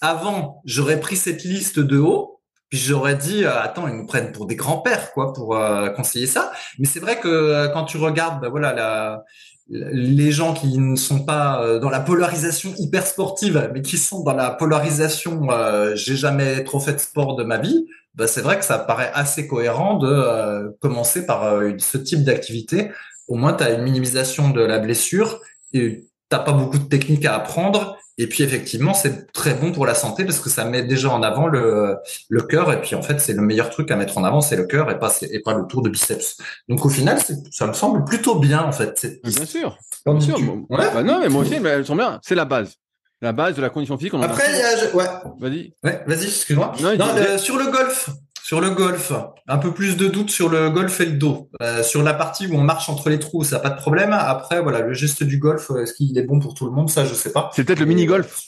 avant, j'aurais pris cette liste de haut. Puis j'aurais dit, attends, ils nous prennent pour des grands-pères, quoi, pour conseiller ça. Mais c'est vrai que quand tu regardes, bah, voilà, la, les gens qui ne sont pas euh, dans la polarisation hyper sportive, mais qui sont dans la polarisation euh, j'ai jamais trop fait de sport de ma vie, bah c'est vrai que ça paraît assez cohérent de euh, commencer par ce type d'activité. Au moins, tu as une minimisation de la blessure et t'as pas beaucoup de techniques à apprendre et puis effectivement, c'est très bon pour la santé parce que ça met déjà en avant le, le cœur. Et puis en fait, c'est le meilleur truc à mettre en avant, c'est le cœur et pas et pas le tour de biceps. Donc au final, ça me semble plutôt bien en fait. Bien sûr. Bien sûr. Bah, non, mais moi aussi, mais elles sont bien. C'est la base. La base de la condition physique. Après, il y a, ouais. Vas-y. Ouais, vas-y, excuse-moi. Non, sur le golf, sur le golf, un peu plus de doute sur le golf et le dos. Euh, sur la partie où on marche entre les trous, ça n'a pas de problème. Après, voilà, le geste du golf, est-ce qu'il est bon pour tout le monde? Ça, je sais pas. C'est peut-être le mini-golf.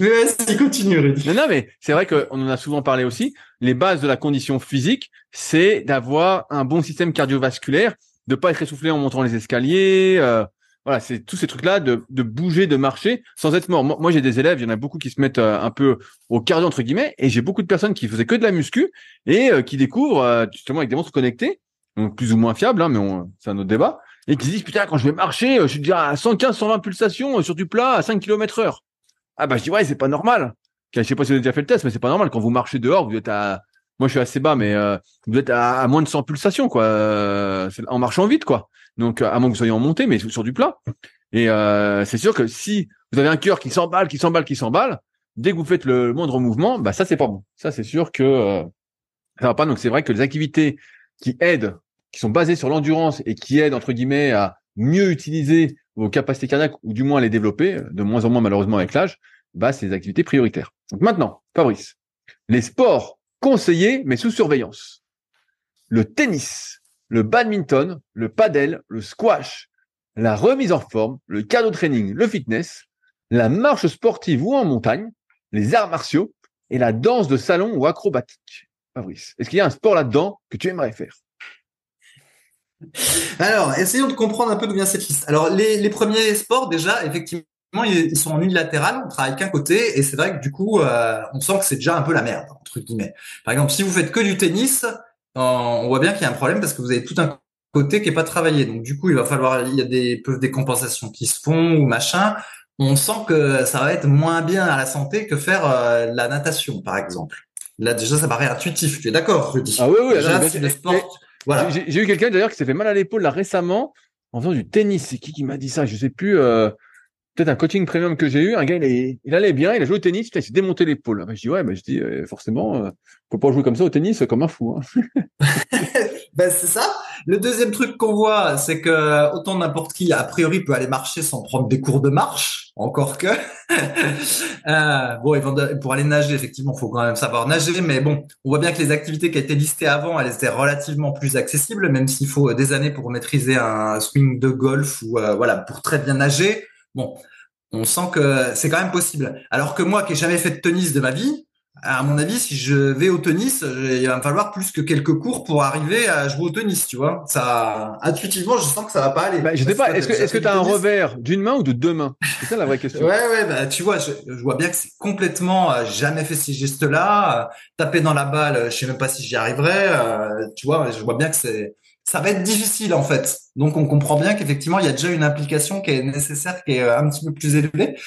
mais vas-y, continue, Rudy. Non, non, mais c'est vrai qu'on en a souvent parlé aussi. Les bases de la condition physique, c'est d'avoir un bon système cardiovasculaire, de pas être essoufflé en montant les escaliers, euh, voilà, c'est tous ces trucs-là de, de bouger, de marcher sans être mort. Moi, j'ai des élèves, il y en a beaucoup qui se mettent euh, un peu au cardio entre guillemets, et j'ai beaucoup de personnes qui faisaient que de la muscu et euh, qui découvrent euh, justement avec des montres connectées, donc plus ou moins fiables, hein, mais c'est un autre débat, et qui se disent putain quand je vais marcher, je suis déjà à 115, 120 pulsations sur du plat à 5 km heure. Ah bah je dis ouais c'est pas normal. Je sais pas si vous avez déjà fait le test, mais c'est pas normal quand vous marchez dehors, vous êtes à moi, je suis assez bas, mais vous êtes à, moins de 100 pulsations, quoi, en marchant vite, quoi. Donc, à moins que vous soyez en montée, mais sur du plat. Et euh, c'est sûr que si vous avez un cœur qui s'emballe, qui s'emballe, qui s'emballe, dès que vous faites le moindre mouvement, bah ça c'est pas bon. Ça c'est sûr que euh, ça va pas. Donc c'est vrai que les activités qui aident, qui sont basées sur l'endurance et qui aident entre guillemets à mieux utiliser vos capacités cardiaques ou du moins les développer, de moins en moins malheureusement avec l'âge, bah c'est des activités prioritaires. Donc maintenant, Fabrice, les sports conseillés mais sous surveillance. Le tennis, le badminton, le padel, le squash, la remise en forme, le cardio training, le fitness, la marche sportive ou en montagne, les arts martiaux et la danse de salon ou acrobatique. Fabrice, est-ce qu'il y a un sport là-dedans que tu aimerais faire? Alors, essayons de comprendre un peu d'où vient cette liste. Alors, les, premiers sports, déjà, effectivement, ils sont en unilatéral, on travaille qu'un côté, et c'est vrai que du coup, euh, on sent que c'est déjà un peu la merde, entre guillemets. Par exemple, si vous faites que du tennis, on voit bien qu'il y a un problème parce que vous avez tout un côté qui est pas travaillé. Donc du coup, il va falloir, il y a des des compensations qui se font ou machin. On sent que ça va être moins bien à la santé que faire euh, la natation, par exemple. Là déjà, ça paraît intuitif. Tu es d'accord, Rudy? Ah oui, oui. Déjà, c'est le sport. Voilà. J'ai eu quelqu'un d'ailleurs qui s'est fait mal à l'épaule là récemment en faisant du tennis. C'est qui qui m'a dit ça? Je sais plus. Euh, peut-être un coaching premium que j'ai eu. Un gars, il, il allait bien, il a joué au tennis, il s'est démonté l'épaule. je dis ouais, mais je dis euh, forcément, euh, faut pas jouer comme ça au tennis comme un fou. Hein. ben c'est ça. Le deuxième truc qu'on voit, c'est que autant n'importe qui a priori peut aller marcher sans prendre des cours de marche. encore que. euh, bon, pour aller nager, effectivement, faut quand même savoir nager, mais bon, on voit bien que les activités qui étaient listées avant, elles étaient relativement plus accessibles, même s'il faut des années pour maîtriser un swing de golf ou euh, voilà, pour très bien nager. Bon, on sent que c'est quand même possible. Alors que moi, qui ai jamais fait de tennis de ma vie, à mon avis, si je vais au tennis, il va me falloir plus que quelques cours pour arriver à jouer au tennis, tu vois. Ça, intuitivement, je sens que ça va pas aller. Bah, je sais pas. Est-ce que, est-ce que tu as un revers d'une main ou de deux mains? C'est ça la vraie question. ouais, ouais. Bah, tu vois, je, vois bien que c'est complètement euh, jamais fait ces gestes-là. Euh, taper dans la balle, je sais même pas si j'y arriverai. Euh, tu vois, je vois bien que c'est, ça va être difficile en fait. Donc on comprend bien qu'effectivement il y a déjà une implication qui est nécessaire, qui est un petit peu plus élevée.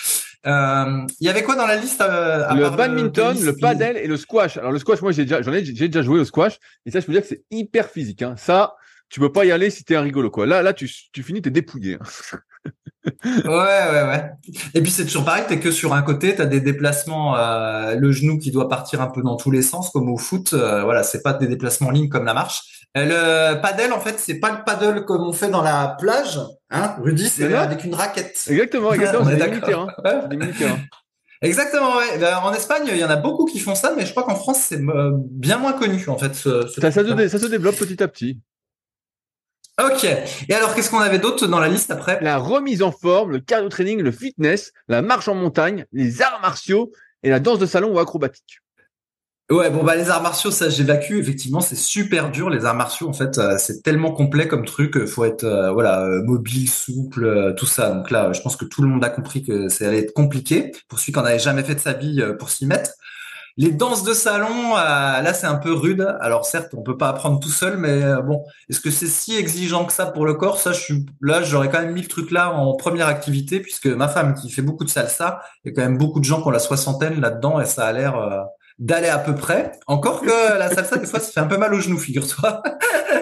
Euh, il y avait quoi dans la liste euh, Le badminton, le, padel et le squash. Alors le squash, moi j'ai déjà, j'en ai, j'ai déjà joué au squash et ça je peux dire que c'est hyper physique. Hein. Ça, tu peux pas y aller si t'es un rigolo quoi. Là, là tu, tu finis t'es dépouillé. Hein. ouais, ouais, ouais. Et puis c'est toujours pareil, t'es que sur un côté, t'as des déplacements, euh, le genou qui doit partir un peu dans tous les sens, comme au foot. Euh, voilà, c'est pas des déplacements en ligne comme la marche. Euh, le paddle, en fait, c'est pas le paddle comme on fait dans la plage, hein, Rudy, c'est avec une raquette. Exactement, exactement. des mini Exactement, ouais. Ben, en Espagne, il y en a beaucoup qui font ça, mais je crois qu'en France, c'est euh, bien moins connu, en fait. ça, ça, se développe petit à petit. Ok. Et alors, qu'est-ce qu'on avait d'autre dans la liste après? La remise en forme, le cardio training, le fitness, la marche en montagne, les arts martiaux et la danse de salon ou acrobatique. Ouais, bon bah les arts martiaux, ça j'évacue. Effectivement, c'est super dur les arts martiaux. En fait, euh, c'est tellement complet comme truc. Euh, faut être euh, voilà mobile, souple, tout ça. Donc là, je pense que tout le monde a compris que ça allait être compliqué pour celui qui en avait jamais fait de sa vie pour s'y mettre. Les danses de salon, là c'est un peu rude. Alors certes, on peut pas apprendre tout seul, mais bon, est-ce que c'est si exigeant que ça pour le corps? Ça, je suis là, j'aurais quand même mis le truc là en première activité, puisque ma femme qui fait beaucoup de salsa, il y a quand même beaucoup de gens qui ont la soixantaine là-dedans et ça a l'air d'aller à peu près. Encore que la salsa, des fois, ça fait un peu mal aux genoux, figure-toi.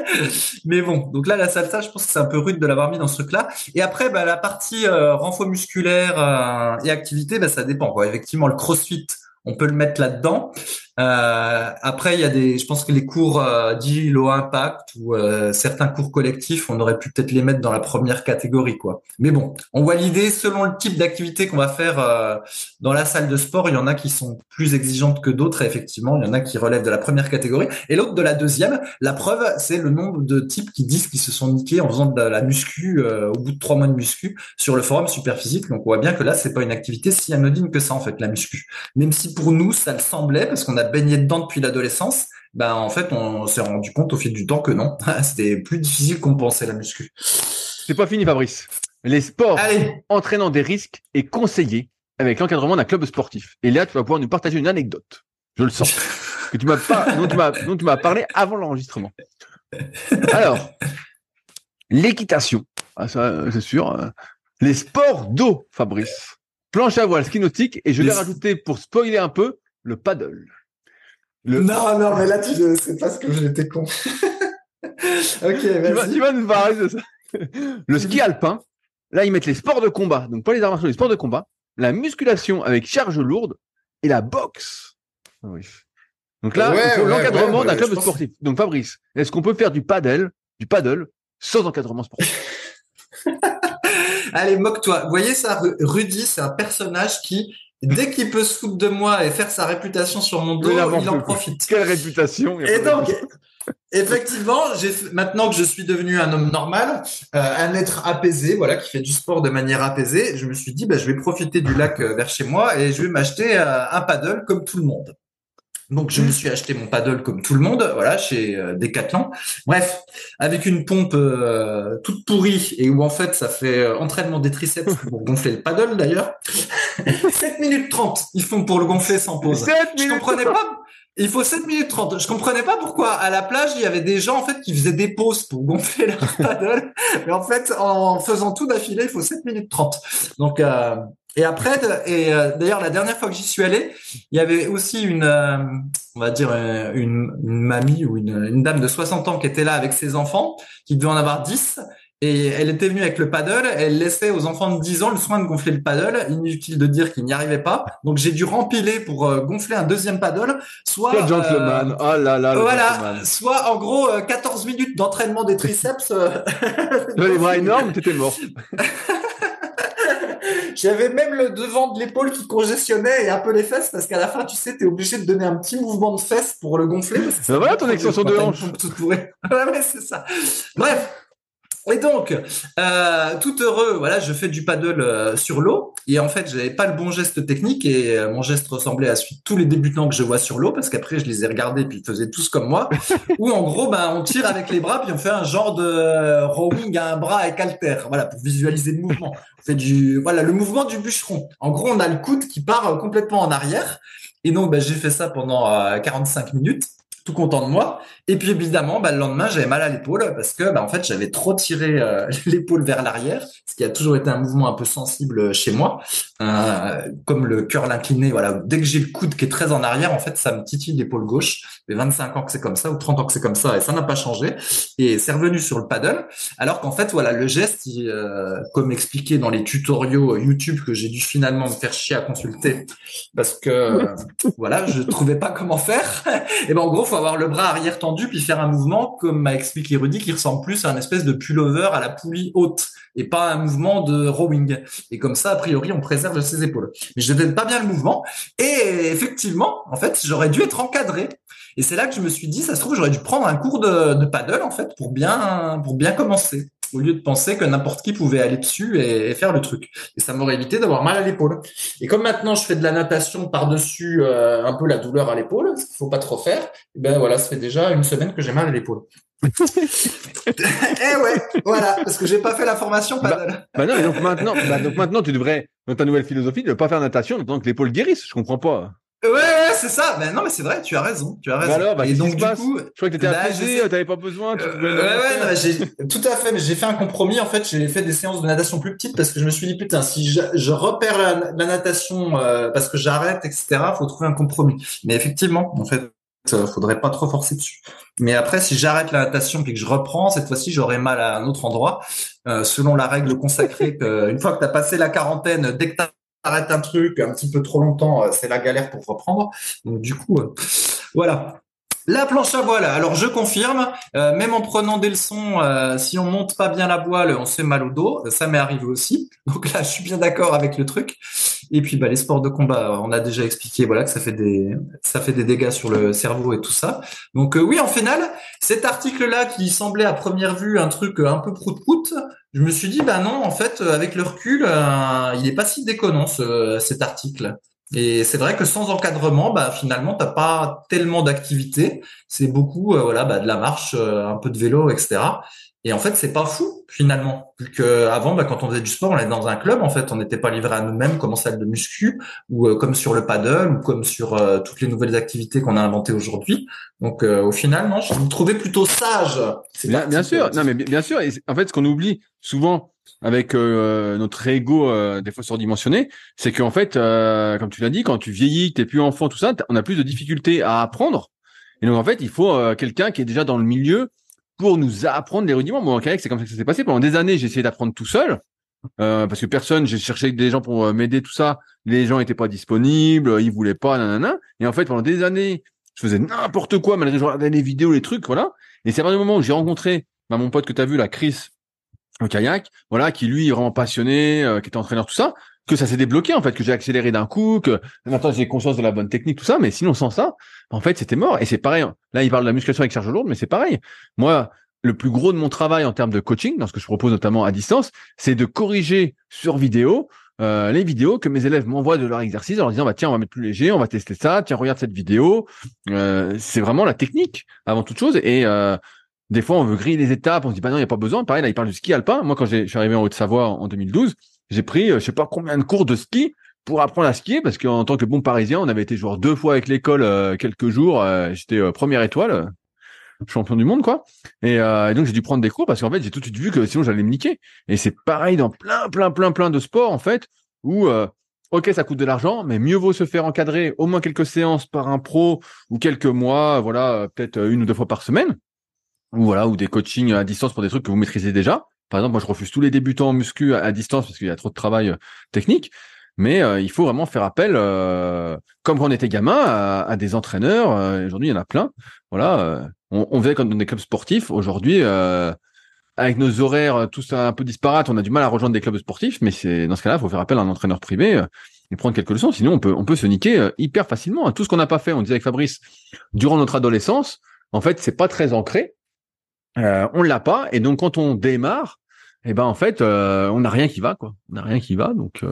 Mais bon, donc là, la salsa, je pense que c'est un peu rude de l'avoir mis dans ce truc-là. Et après, bah, la partie euh, renfort musculaire euh, et activité, bah, ça dépend. Quoi. Effectivement, le crossfit, on peut le mettre là-dedans. Euh, après, il y a des, je pense que les cours euh, dits low impact ou euh, certains cours collectifs, on aurait pu peut-être les mettre dans la première catégorie, quoi. Mais bon, on voit l'idée selon le type d'activité qu'on va faire euh, dans la salle de sport. Il y en a qui sont plus exigeantes que d'autres. effectivement, il y en a qui relèvent de la première catégorie et l'autre de la deuxième. La preuve, c'est le nombre de types qui disent qu'ils se sont niqués en faisant de la muscu au bout de trois mois de muscu sur le forum Superphysique. Donc, on voit bien que là, c'est pas une activité si anodine que ça en fait, la muscu. Même si pour nous, ça le semblait parce qu'on a baigné dedans depuis l'adolescence, ben en fait on s'est rendu compte au fil du temps que non, c'était plus difficile qu'on pensait la muscu. C'est pas fini Fabrice. Les sports entraînant des risques et conseillés avec l'encadrement d'un club sportif. Et là, tu vas pouvoir nous partager une anecdote. Je le sens. que tu m'as pas, dont tu m'as, dont tu m'as parlé avant l'enregistrement. Alors, l'équitation. Ah, ça, c'est sûr. Hein. Les sports d'eau, Fabrice. Planche à voile, ski nautique, et je vais rajouter pour spoiler un peu le paddle. Non, non, mais là, tu sais pas ce que j'étais con. ok, vas-y. Tu vas, nous parler de ça. Le ski alpin, là, ils mettent les sports de combat, donc pas les arts martiaux, les sports de combat, la musculation avec charge lourde et la boxe. Ah oui. Donc là, l'encadrement d'un club sportif. Donc Fabrice, est-ce qu'on peut faire du paddle, du paddle sans encadrement sportif? Allez, moque-toi. Vous voyez ça, Rudy, c'est un personnage qui dès qu'il peut se foutre de moi et faire sa réputation sur mon dos, il en profite. Quelle réputation Et donc, effectivement, j'ai maintenant que je suis devenu un homme normal, euh, un être apaisé, voilà, qui fait du sport de manière apaisée, je me suis dit, bah, je vais profiter du lac euh, vers chez moi et je vais m'acheter euh, un paddle comme tout le monde. Donc je me suis acheté mon paddle comme tout le monde, voilà, chez euh, Decathlon. Bref, avec une pompe euh, toute pourrie et où en fait ça fait euh, entraînement des triceps pour gonfler le paddle d'ailleurs. 7 minutes 30, ils font pour le gonfler sans pause. Je comprenais pas. Il faut 7 minutes 30. Je comprenais pas pourquoi à la plage il y avait des gens en fait qui faisaient des pauses pour gonfler leur paddle. Mais en fait en faisant tout d'affilée, il faut 7 minutes 30. Donc et après, et euh, d'ailleurs la dernière fois que j'y suis allé, il y avait aussi une, euh, on va dire euh, une, une mamie ou une, une, dame de 60 ans qui était là avec ses enfants, qui devait en avoir 10, et elle était venue avec le paddle, elle laissait aux enfants de 10 ans le soin de gonfler le paddle, inutile de dire qu'ils n'y arrivaient pas, donc j'ai dû rempiler pour gonfler un deuxième paddle, soit... Quel gentleman. Oh là là Voilà, soit en gros 14 minutes d'entraînement des triceps. les bras énormes, t'étais mort. j'avais même le devant de l'épaule qui congestionnait et un peu les fesses parce qu'à la fin, tu sais, tu es obligé de donner un petit mouvement de fesses pour le gonfler. Ben voilà ton extension de hanche. ouais, ouais, c'est ça. Bref, et donc, euh, tout heureux, voilà, je fais du paddle euh, sur l'eau. Et en fait, j'avais pas le bon geste technique et euh, mon geste ressemblait à celui de tous les débutants que je vois sur l'eau parce qu'après, je les ai regardés puis ils faisaient tous comme moi. Où en gros, ben, on tire avec les bras puis on fait un genre de rowing à un bras avec halter. Voilà, pour visualiser le mouvement. On fait du, voilà, le mouvement du bûcheron. En gros, on a le coude qui part complètement en arrière. Et donc, ben, j'ai fait ça pendant 45 minutes tout content de moi. Et puis évidemment, bah, le lendemain, j'avais mal à l'épaule parce que, bah, en fait, j'avais trop tiré euh, l'épaule vers l'arrière, ce qui a toujours été un mouvement un peu sensible chez moi, euh, comme le cœur l'incliné. Voilà, dès que j'ai le coude qui est très en arrière, en fait, ça me titille l'épaule gauche. Ça 25 ans que c'est comme ça ou 30 ans que c'est comme ça et ça n'a pas changé. Et c'est revenu sur le paddle. Alors qu'en fait, voilà, le geste, euh, comme expliqué dans les tutoriaux YouTube que j'ai dû finalement me faire chier à consulter parce que, voilà, je trouvais pas comment faire. et ben, en gros, faut avoir le bras arrière tendu puis faire un mouvement comme m'a expliqué Rudy qui ressemble plus à un espèce de pullover à la poulie haute et pas un mouvement de rowing. Et comme ça, a priori, on préserve ses épaules. Mais je ne pas bien le mouvement. Et effectivement, en fait, j'aurais dû être encadré. Et c'est là que je me suis dit, ça se trouve, j'aurais dû prendre un cours de, de paddle, en fait, pour bien, pour bien commencer au lieu de penser que n'importe qui pouvait aller dessus et, faire le truc. Et ça m'aurait évité d'avoir mal à l'épaule. Et comme maintenant je fais de la natation par-dessus euh, un peu la douleur à l'épaule, ce qu'il faut pas trop faire, eh ben voilà, ça fait déjà une semaine que j'ai mal à l'épaule. eh ouais, voilà, parce que j'ai pas fait la formation bah, paddle. Bah, non, donc maintenant, bah, donc maintenant tu devrais, dans ta nouvelle philosophie, ne pas faire natation tant que l'épaule guérisse. Je comprends pas. Ouais, ouais, c'est ça. Mais non, mais c'est vrai, tu as raison. Tu as raison. alors, bah, et donc, du coup, je crois que t'étais bah, tu t'avais pas besoin. Tu euh, ouais, ouais, j'ai, tout à fait. Mais j'ai fait un compromis. En fait, j'ai fait des séances de natation plus petites parce que je me suis dit, putain, si je, je repère la, la natation euh, parce que j'arrête, etc., faut trouver un compromis. Mais effectivement, en fait, euh, faudrait pas trop forcer dessus. Mais après, si j'arrête la natation et que je reprends, cette fois-ci, j'aurai mal à un autre endroit, euh, selon la règle consacrée que une fois que tu as passé la quarantaine, dès que tu arrête un truc un petit peu trop longtemps, euh, c'est la galère pour reprendre. Donc du coup, euh, voilà. La planche à voile. Alors je confirme, euh, même en prenant des leçons, si on monte pas bien la voile, on se fait mal au dos. Ça m'est arrivé aussi. Donc là, je suis bien d'accord avec le truc. Et puis bah, les sports de combat, on a déjà expliqué voilà que ça fait des dégâts sur le cerveau et tout ça. Donc oui, en final, cet article-là qui semblait à première vue un truc un peu prout-prout, je me suis dit bah non, en fait, avec le recul, euh, il est pas si déconnant cet article. Et c'est vrai que sans encadrement, bah finalement, t'as pas tellement d'activité. C'est beaucoup, euh, voilà, bah, de la marche, euh, un peu de vélo, etc. Et en fait, c'est pas fou finalement, vu que avant, bah, quand on faisait du sport, on était dans un club. En fait, on n'était pas livré à nous-mêmes comme en salle de muscu ou euh, comme sur le paddle ou comme sur euh, toutes les nouvelles activités qu'on a inventées aujourd'hui. Donc, euh, au final, non, je vous trouvais plutôt sage. Bien, bien sûr, non mais bien sûr. Et en fait, ce qu'on oublie souvent avec notre ego des fois surdimensionné, c'est qu'en fait, comme tu l'as dit, quand tu vieillis, t'es plus enfant, tout ça, on a plus de difficultés à apprendre. Et donc en fait, il faut quelqu'un qui est déjà dans le milieu pour nous apprendre les rudiments. Moi, en kayak, c'est comme ça que ça s'est passé. Pendant des années, j'ai essayé d'apprendre tout seul. Euh, parce que personne, j'ai cherché des gens pour euh, m'aider, tout ça. Les gens étaient pas disponibles, ils voulaient pas, nanana. Et en fait, pendant des années, je faisais n'importe quoi, malgré je regardais les vidéos, les trucs, voilà. Et c'est à partir du moment où j'ai rencontré bah, mon pote que tu as vu, là, Chris, au kayak, voilà, qui lui est vraiment passionné, euh, qui était entraîneur, tout ça, que ça s'est débloqué en fait, que j'ai accéléré d'un coup, que maintenant j'ai conscience de la bonne technique, tout ça. Mais sinon sans ça, en fait c'était mort. Et c'est pareil. Là il parle de la musculation avec charge lourde, mais c'est pareil. Moi, le plus gros de mon travail en termes de coaching, dans ce que je propose notamment à distance, c'est de corriger sur vidéo euh, les vidéos que mes élèves m'envoient de leur exercice en leur disant bah tiens on va mettre plus léger, on va tester ça, tiens regarde cette vidéo. Euh, c'est vraiment la technique avant toute chose et euh, des fois on veut griller les étapes, on se dit bah non il y a pas besoin. Pareil là il parle du ski alpin. Moi quand je suis arrivé en Haute-Savoie en 2012, j'ai pris, euh, je sais pas combien de cours de ski pour apprendre à skier parce qu'en tant que bon parisien, on avait été joueur deux fois avec l'école euh, quelques jours. Euh, j'étais première étoile, champion du monde quoi. Et, donc j'ai dû prendre des cours parce qu'en fait j'ai tout de suite vu que sinon j'allais me niquer. Et c'est pareil dans plein plein plein plein de sports en fait où ok ça coûte de l'argent, mais mieux vaut se faire encadrer au moins quelques séances par un pro ou quelques mois, voilà peut-être une ou deux fois par semaine ou voilà ou des coachings à distance pour des trucs que vous maîtrisez déjà par exemple, moi, je refuse tous les débutants en muscu à, distance parce qu'il y a trop de travail euh, technique. Mais euh, il faut vraiment faire appel, euh, comme quand on était gamin, à, des entraîneurs. Aujourd'hui, il y en a plein. Voilà, on, on faisait comme dans des clubs sportifs. Aujourd'hui, avec nos horaires tous un peu disparates, on a du mal à rejoindre des clubs sportifs, mais c'est dans ce cas-là, il faut faire appel à un entraîneur privé et prendre quelques leçons. Sinon, on peut, on peut se niquer hyper facilement. Tout ce qu'on n'a pas fait, on disait avec Fabrice, durant notre adolescence, en fait, c'est pas très ancré. Euh, on l'a pas, et donc quand on démarre, eh ben en fait, on n'a rien qui va, quoi. On rien qui va, donc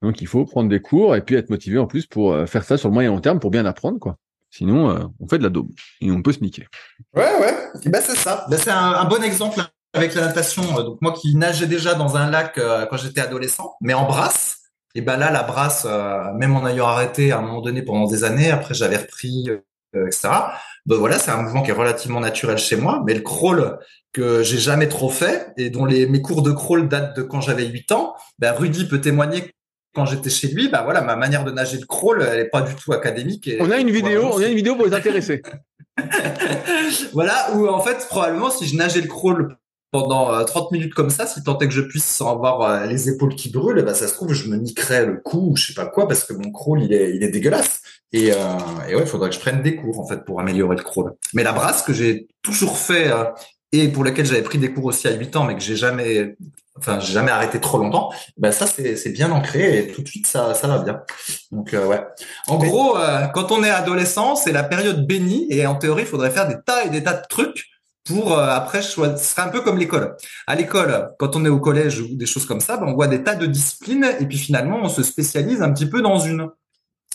donc il faut prendre des cours et puis être motivé en plus pour faire ça sur le moyen long terme pour bien apprendre, quoi. Sinon, euh, on fait de la daube et on peut se niquer. Ouais, ouais. Et ben c'est ça. Ben, c'est un, bon exemple avec la natation. Donc moi qui nageais déjà dans un lac euh, quand j'étais adolescent, mais en brasse. Et ben là, la brasse, euh, même en ayant arrêté à un moment donné pendant des années, après j'avais repris, etc. Ben voilà, c'est un mouvement qui est relativement naturel chez moi. Mais le crawl que j'ai jamais trop fait et dont les, mes cours de crawl datent de quand j'avais 8 ans, ben Rudy peut témoigner quand j'étais chez lui, bah voilà, ma manière de nager le crawl, elle est pas du tout académique. on a une vidéo, on a une vidéo pour les intéresser. voilà, où en fait, probablement, si je nageais le crawl pendant 30 euh, minutes comme ça, si tant est que je puisse sans avoir euh, les épaules qui brûlent, bah ça se trouve, je me niquerais le cou ou je sais pas quoi, parce que mon crawl, il est, il est dégueulasse. Et, euh, et ouais, il faudrait que je prenne des cours, en fait, pour améliorer le crawl. Mais la brasse que j'ai toujours fait, euh, et pour laquelle j'avais pris des cours aussi à 8 ans, mais que j'ai jamais enfin j'ai jamais arrêté trop longtemps, ben ça c'est bien ancré et tout de suite ça ça va bien. Donc euh, ouais. En gros, euh, quand on est adolescent, c'est la période bénie et en théorie, il faudrait faire des tas et des tas de trucs euh, après ce serait un peu comme l'école. À l'école, quand on est au collège ou des choses comme ça, ben, on voit des tas de disciplines et puis finalement on se spécialise un petit peu dans une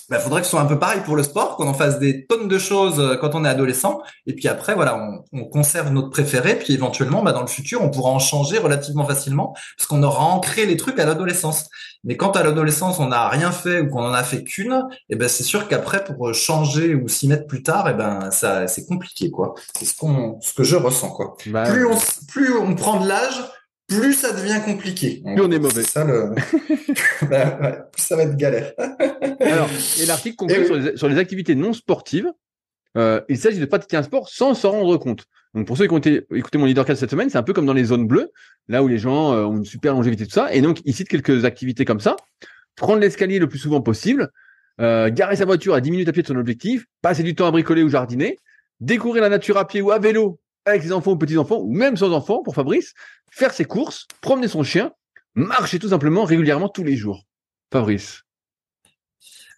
il bah, faudrait que ce soit un peu pareil pour le sport, qu'on en fasse des tonnes de choses euh, quand on est adolescent, et puis après, voilà, on, on conserve notre préféré, puis éventuellement, bah, dans le futur, on pourra en changer relativement facilement, parce qu'on aura ancré les trucs à l'adolescence. Mais quand à l'adolescence, on n'a rien fait ou qu'on en a fait qu'une, et eh ben c'est sûr qu'après, pour changer ou s'y mettre plus tard, et eh ben ça, c'est compliqué, quoi. C'est ce qu'on, ce que je ressens, quoi. Bah, plus on, plus on prend de l'âge, plus ça devient compliqué. Plus on est mauvais. Ça, le... Bah, plus ça va être galère. Alors, et l'article conclut sur, les, activités non sportives. Euh, il s'agit de pratiquer un sport sans s'en rendre compte. Donc pour ceux qui ont écouté mon leadercast cette semaine, c'est un peu comme dans les zones bleues, là où les gens euh, ont une super longévité tout ça. Et donc il cite quelques activités comme ça. Prendre l'escalier le plus souvent possible, euh, garer sa voiture à 10 minutes à pied de son objectif, passer du temps à bricoler ou jardiner, découvrir la nature à pied ou à vélo avec les enfants ou petits-enfants, ou même sans enfants, pour Fabrice, faire ses courses, promener son chien, marcher tout simplement régulièrement tous les jours. Fabrice.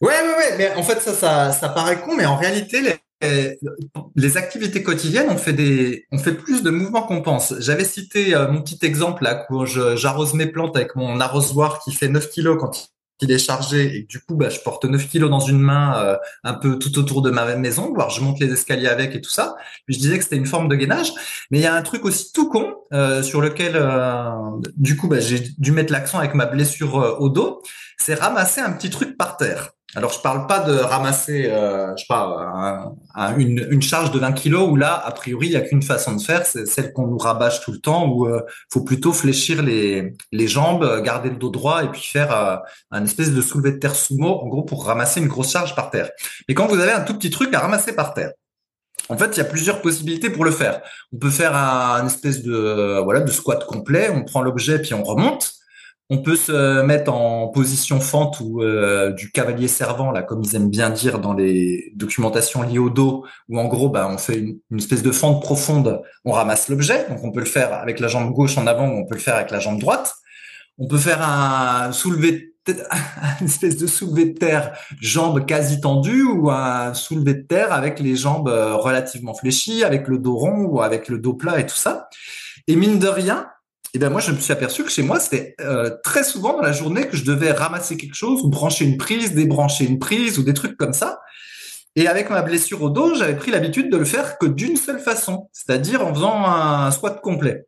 Ouais, ouais, ouais. Mais en fait, ça, ça, ça paraît con, mais en réalité, les activités quotidiennes, on fait des, on fait plus de mouvements qu'on pense. J'avais cité euh, mon petit exemple là, où j'arrose mes plantes avec mon arrosoir qui fait 9 kilos quand qu'il est chargé et du coup bah, je porte 9 kilos dans une main euh, un peu tout autour de ma maison, voire je monte les escaliers avec et tout ça. Je disais que c'était une forme de gainage, mais il y a un truc aussi tout con euh, sur lequel euh, du coup bah, j'ai dû mettre l'accent avec ma blessure au dos, c'est ramasser un petit truc par terre. Alors je parle pas de ramasser, euh, je pas, une, charge de 20 kilos où là, a priori, il y a qu'une façon de faire, c'est celle qu'on nous rabâche tout le temps, où euh, faut plutôt fléchir les, jambes, garder le dos droit et puis faire euh, un espèce de soulevé de terre sumo, en gros pour ramasser une grosse charge par terre. Mais quand vous avez un tout petit truc à ramasser par terre, en fait, il y a plusieurs possibilités pour le faire. On peut faire un, une espèce de voilà de squat complet. On prend l'objet puis on remonte. On peut se mettre en position fente ou euh, du cavalier servant, là, comme ils aiment bien dire dans les documentations liées au dos, où en gros, bah, on fait une, espèce de fente profonde, on ramasse l'objet. Donc, on peut le faire avec la jambe gauche en avant ou on peut le faire avec la jambe droite. On peut faire un soulevé, une espèce de soulevé de terre, jambes quasi tendues ou un soulevé de terre avec les jambes euh, relativement fléchies, avec le dos rond ou avec le dos plat et tout ça. Et mine de rien, et ben moi je me suis aperçu que chez moi c'était euh, très souvent dans la journée que je devais ramasser quelque chose brancher une prise, débrancher une prise ou des trucs comme ça. Et avec ma blessure au dos, j'avais pris l'habitude de le faire que d'une seule façon, c'est-à-dire en faisant un squat complet.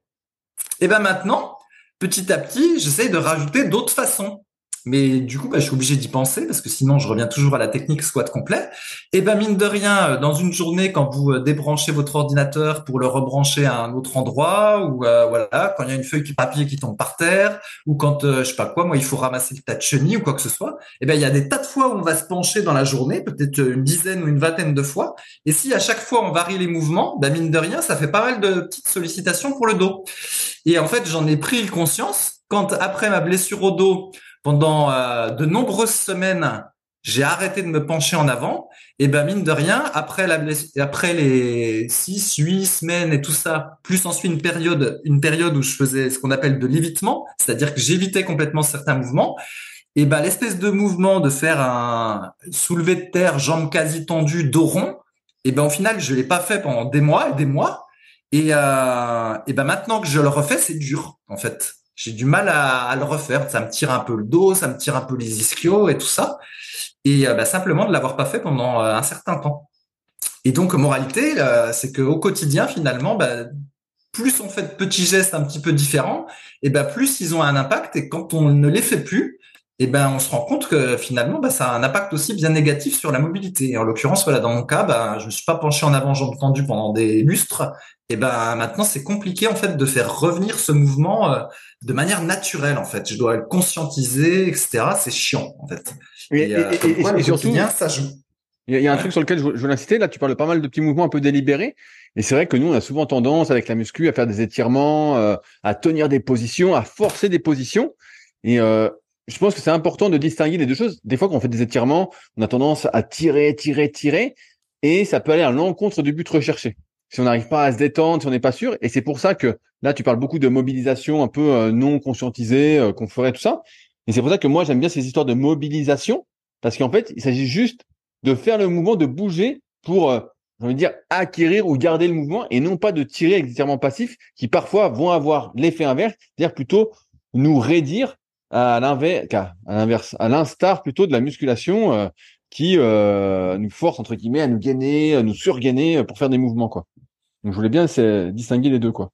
Et ben maintenant, petit à petit, j'essaye de rajouter d'autres façons. Mais du coup, bah, je suis obligé d'y penser parce que sinon, je reviens toujours à la technique squat complet. Et ben mine de rien, euh, dans une journée, quand vous euh, débranchez votre ordinateur pour le rebrancher à un autre endroit, ou euh, voilà, quand il y a une feuille de papier qui tombe par terre, ou quand je sais pas quoi, moi il faut ramasser le tas de chenilles ou quoi que ce soit. Et ben il y a des tas de fois où on va se pencher dans la journée, peut-être une dizaine ou une vingtaine de fois. Et si à chaque fois on varie les mouvements, ben mine de rien, ça fait pas mal de petites sollicitations pour le dos. Et en fait, j'en ai pris conscience quand après ma blessure au dos pendant euh, de nombreuses semaines, j'ai arrêté de me pencher en avant. Et ben mine de rien, après les six, huit semaines et tout ça, plus ensuite une période, une période où je faisais ce qu'on appelle de l'évitement, c'est-à-dire que j'évitais complètement certains mouvements. Et ben l'espèce de mouvement de faire un soulevé de terre, jambes quasi tendues, dos rond, et ben au final je l'ai pas fait pendant des mois et des mois. Et, euh, et ben maintenant que je le refais, c'est dur en fait. J'ai du mal à, à, le refaire. Ça me tire un peu le dos, ça me tire un peu les ischios et tout ça et euh, bah, simplement de l'avoir pas fait pendant euh, un certain temps. Et donc moralité, euh, c'est que au quotidien finalement, bah, plus on fait de petits gestes un petit peu différents, et ben plus ils ont un impact. Et quand on ne les fait plus, et ben on se rend compte que finalement bah, ça a un impact aussi bien négatif sur la mobilité. Et en l'occurrence, voilà, dans mon cas, bah, je me suis pas penché en avant jambes tendues pendant des lustres. Et ben maintenant c'est compliqué en fait de faire revenir ce mouvement de manière naturelle en fait. Je dois le conscientiser, etc. C'est chiant en fait. Et, et, surtout, ça joue. Il y, a un truc sur lequel je, veux l'inciter. Là, tu parles de pas mal de petits mouvements un peu délibérés. Et c'est vrai que nous, on a souvent tendance, avec la muscu, à faire des étirements, euh, à tenir des positions, à forcer des positions. Et euh, je pense que c'est important de distinguer les deux choses. Des fois, quand on fait des étirements, on a tendance à tirer, tirer, tirer. Et ça peut aller à l'encontre du but recherché. Si on n'arrive pas à se détendre, si on n'est pas sûr. Et c'est pour ça que là, tu parles beaucoup de mobilisation un peu euh, non conscientisée, qu'on ferait tout ça. Et c'est pour ça que moi, j'aime bien ces histoires de mobilisation, parce qu'en fait, il s'agit juste de faire le mouvement, de bouger pour, euh, dire, acquérir ou garder le mouvement, et non pas de tirer extrêmement passif, qui parfois vont avoir l'effet inverse, c'est-à-dire plutôt nous raidir à l'inverse, à l'inverse, à l'instar plutôt de la musculation euh, qui euh, nous force entre guillemets à nous gainer, à nous surgainer pour faire des mouvements quoi. Donc je voulais bien distinguer les deux quoi.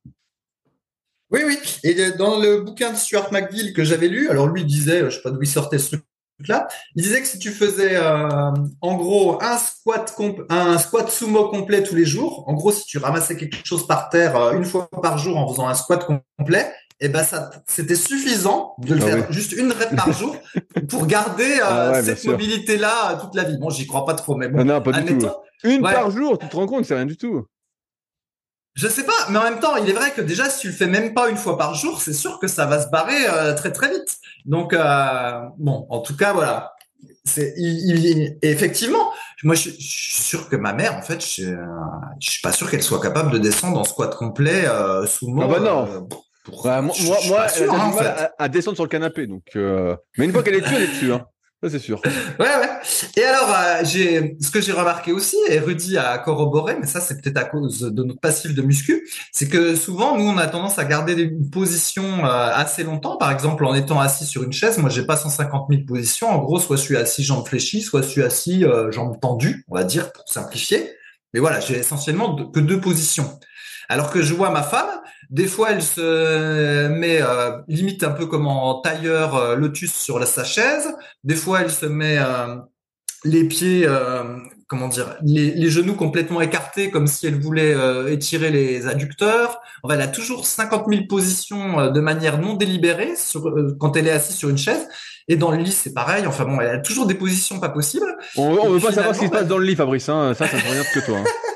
Oui, oui. Et dans le bouquin de Stuart McGill que j'avais lu, alors lui il disait, je sais pas d'où il sortait ce truc-là, il disait que si tu faisais euh, en gros un squat un squat sumo complet tous les jours, en gros si tu ramassais quelque chose par terre euh, une fois par jour en faisant un squat complet, et eh ben ça c'était suffisant de le ah faire juste une rep par jour pour garder euh, ah cette mobilité là toute la vie. Bon, j'y crois pas trop mais bon, ah non, pas du tout. Une par jour, tu te rends compte, c'est rien du tout. Je sais pas, mais en même temps, il est vrai que déjà, si tu le fais même pas une fois par jour, c'est sûr que ça va se barrer euh, très très vite. Donc, euh, bon, en tout cas, voilà. C'est il, effectivement, moi, je, suis sûr que ma mère, en fait, je, je suis pas sûr qu'elle soit capable de descendre en squat complet euh, sous moi. Ah bah non. Bah, moi, moi, elle a du mal à, descendre sur le canapé, donc. Mais une fois qu'elle est dessus, elle est dessus. Hein c'est sûr. Ouais, ouais. Et alors, euh, j'ai ce que j'ai remarqué aussi, et Rudy a corroboré, mais ça c'est peut-être à cause de notre passif de muscu, c'est que souvent nous on a tendance à garder une position euh, assez longtemps. Par exemple, en étant assis sur une chaise, moi j'ai pas 150 000 positions. En gros, soit je suis assis jambes fléchies, soit je suis assis euh, jambes tendues, on va dire pour simplifier. Mais voilà, j'ai essentiellement que deux positions. Alors que je vois ma femme, des fois elle se met euh, limite un peu comme en tailleur euh, lotus sur la, sa chaise. Des fois elle se met euh, les pieds, comment dire, les, genoux complètement écartés comme si elle voulait étirer les adducteurs. Enfin, elle a toujours 50 000 positions de manière non délibérée sur, quand elle est assise sur une chaise. Et dans le lit, c'est pareil. Enfin bon, elle a toujours des positions pas possibles. On, ne veut pas savoir ce qui se passe dans le lit, Fabrice. Hein. Ça, ça ne regarde que toi. Hein.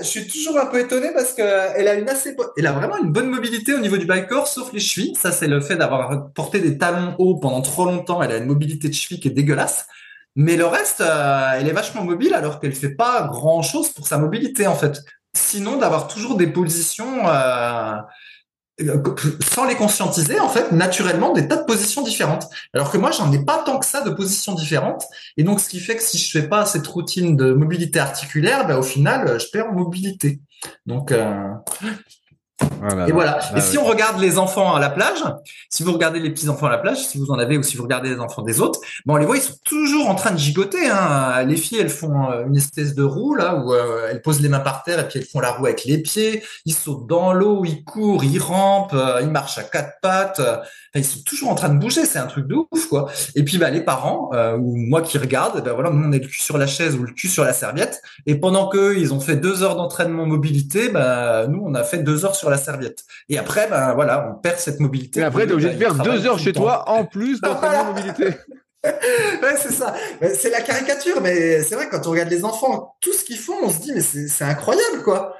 Je suis toujours un peu étonné parce que elle a une assez, elle a vraiment une bonne mobilité au niveau du bas sauf les chevilles. Ça, c'est le fait d'avoir porté des talons hauts pendant trop longtemps. Elle a une mobilité de cheville qui est dégueulasse. Mais le reste, euh, elle est vachement mobile alors qu'elle fait pas grand chose pour sa mobilité, en fait. Sinon, d'avoir toujours des positions, euh, sans les conscientiser, en fait, naturellement, des tas de positions différentes. Alors que moi, j'en ai pas tant que ça de positions différentes. Et donc, ce qui fait que si je fais pas cette routine de mobilité articulaire, ben, au final, je perds mobilité. Donc, euh, et voilà. et si on regarde les enfants à la plage, si vous regardez les petits enfants à la plage, si vous en avez ou si vous regardez les enfants des autres, bon, on les voit, ils sont toujours en train de gigoter. Hein. Les filles, elles font euh, une espèce de roue là où euh, elles posent les mains par terre et puis elles font la roue avec les pieds. Ils sautent dans l'eau, ils courent, ils rampent, euh, ils marchent à quatre pattes. Enfin, ils sont toujours en train de bouger. C'est un truc de ouf quoi. Et puis bah les parents ou moi qui regarde, ben voilà, nous on est le cul sur la chaise ou le cul sur la serviette. Et pendant que ils ont fait deux heures d'entraînement mobilité, bah nous on a fait deux heures sur la serviette. Et après, ben voilà, on perd cette mobilité. Et après, tu es obligé de faire deux heures chez toi en plus d'entraînement mobilité. ouais, c'est ça. C'est la caricature, mais c'est vrai, quand on regarde les enfants, tout ce qu'ils font, on se dit, mais c'est incroyable, quoi.